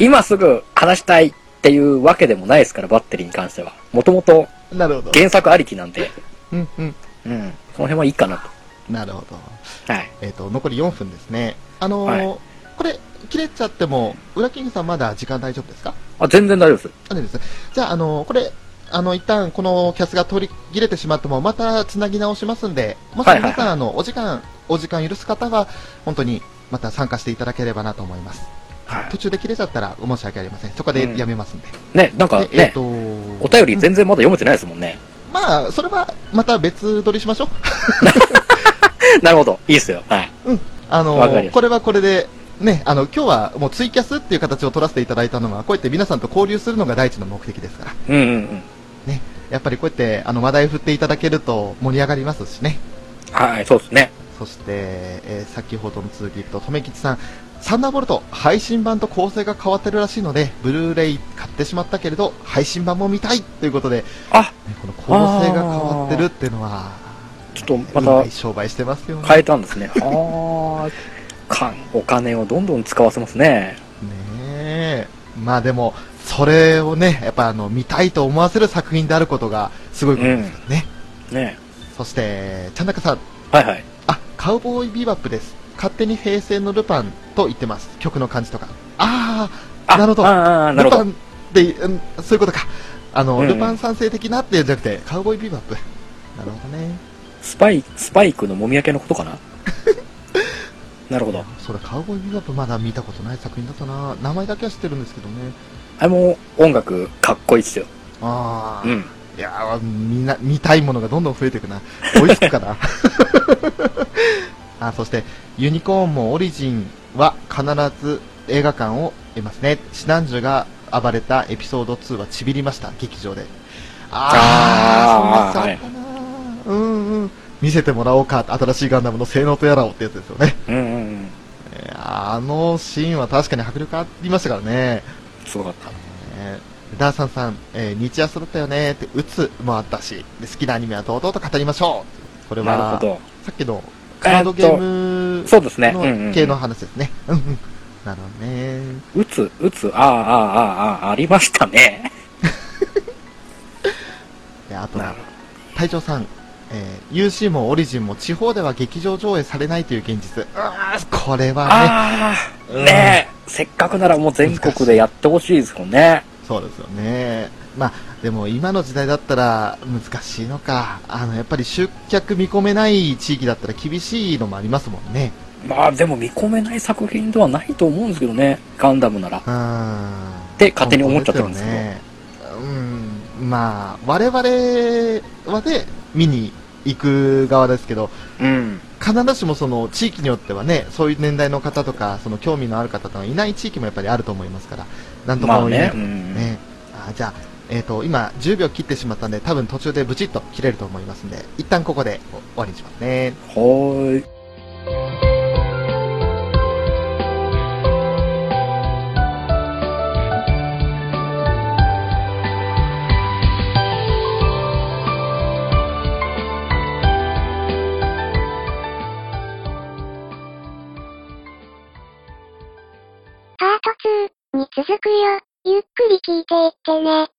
今すぐ話したいっていうわけでもないですから、バッテリーに関しては。もともとなるほど。原作ありきなんで、うん、うん。うん。その辺はいいかなと。なるほど。はい。えっ、と、残り4分ですね。あのーはいこれ、切れちゃっても、ウラキングさんまだ時間大丈夫ですか？あ、全然大丈夫です。あれです。じゃあ、あのーこれ、あの、一旦このキャスが取り切れてしまっても、また繋ぎ直しますんで、もしはいはいはい皆さん、あの、お時間、お時間許す方は、本当に、また参加していただければなと思います。は途中で切れちゃったら申し訳ありません。そこでやめますんで。い。ね、なんかでえっ、ね、とお便り全然まだ読めてないですもんね。まあ、それは、また別撮りしましょう。なるほど。いいっすよ。はい。あのわかりましたこれはこれで、ね、あの、今日はもうツイキャスっていう形を取らせていただいたのは、こうやって皆さんと交流するのが第一の目的ですから。うんうんうん。ね。やっぱりこうやって、あの、話題振っていただけると盛り上がりますしね。はい、そうですね。そして、えー先ほどの続きいくと、とめきちさん、サンダーボルト、配信版と構成が変わってるらしいので、ブルーレイ買ってしまったけれど、配信版も見たいということで、ね、あ、この構成が変わってるっていうのは、ちょっとまたい商売してますよね。変えたんですね。ああ、かお金をどんどん使わせますね。ねえ。まあでも、それをね、やっぱあの、見たいと思わせる作品であることがすごいことですからね。ねそして、ちゃんなかさん、はいはい。あ、カウボーイビバップです。勝手に平成のルパンと言ってます。曲の感じとか。ああ、あなるほど。ルパンって、うん、そういうことか。あの、うんルパン賛成的なってじゃなくて、カウボーイビバップ。なるほどね。スパイ、スパイクのもみ分けのことかな？なるほど。それ、カウボーイビバップまだ見たことない作品だったな。名前だけは知ってるんですけどね。あれも音楽かっこいいっすよ。ああ、うん。いやーみんな、見たいものがどんどん増えていくな。追いつくかな。あ、そして、ユニコーンもオリジンは必ず映画館を得ますね。シナンジュが暴れたエピソード2はちびりました、劇場で。あー、そんなやつあったなうんうん。見せてもらおうか、新しいガンダムの性能とやらをってやつですよね。うんうんうん。えーあのシーンは確かに迫力ありましたからね。すごかった。えーダーサンさん、えー日朝だったよねって、うつもあったし、で好きなアニメは堂々と語りましょう。これは、なるほど。さっきのカードゲームそうですね。うんうんうんの系の話ですね。うんうん。なるほどね。打つ、打つ、ああ、ああ、ああ、ありましたね。であとなる、隊長さん、えー UC もオリジンも地方では劇場上映されないという現実。うわーこれはね、ああ、ねえ、せっかくならもう全国でやってほしいですよね。そうですよね。まあ、でも今の時代だったら難しいのか。あの、やっぱり集客見込めない地域だったら厳しいのもありますもんね。まあでも見込めない作品ではないと思うんですけどね、ガンダムなら。っ。て勝手に思っちゃってるんですけど。ね。うん。まあ、我々はね、見に行く側ですけど、うん。必ずしもその地域によってはね、そういう年代の方とか、その興味のある方とかいない地域もやっぱりあると思いますから、なんとまあねも言えない。うんねあじゃあ、えっ、と、今10秒切ってしまったんで、多分途中でブチッと切れると思いますんで、一旦ここで終わりにしますね。はーい。パート2に続くよ。ゆっくり聞いていってね。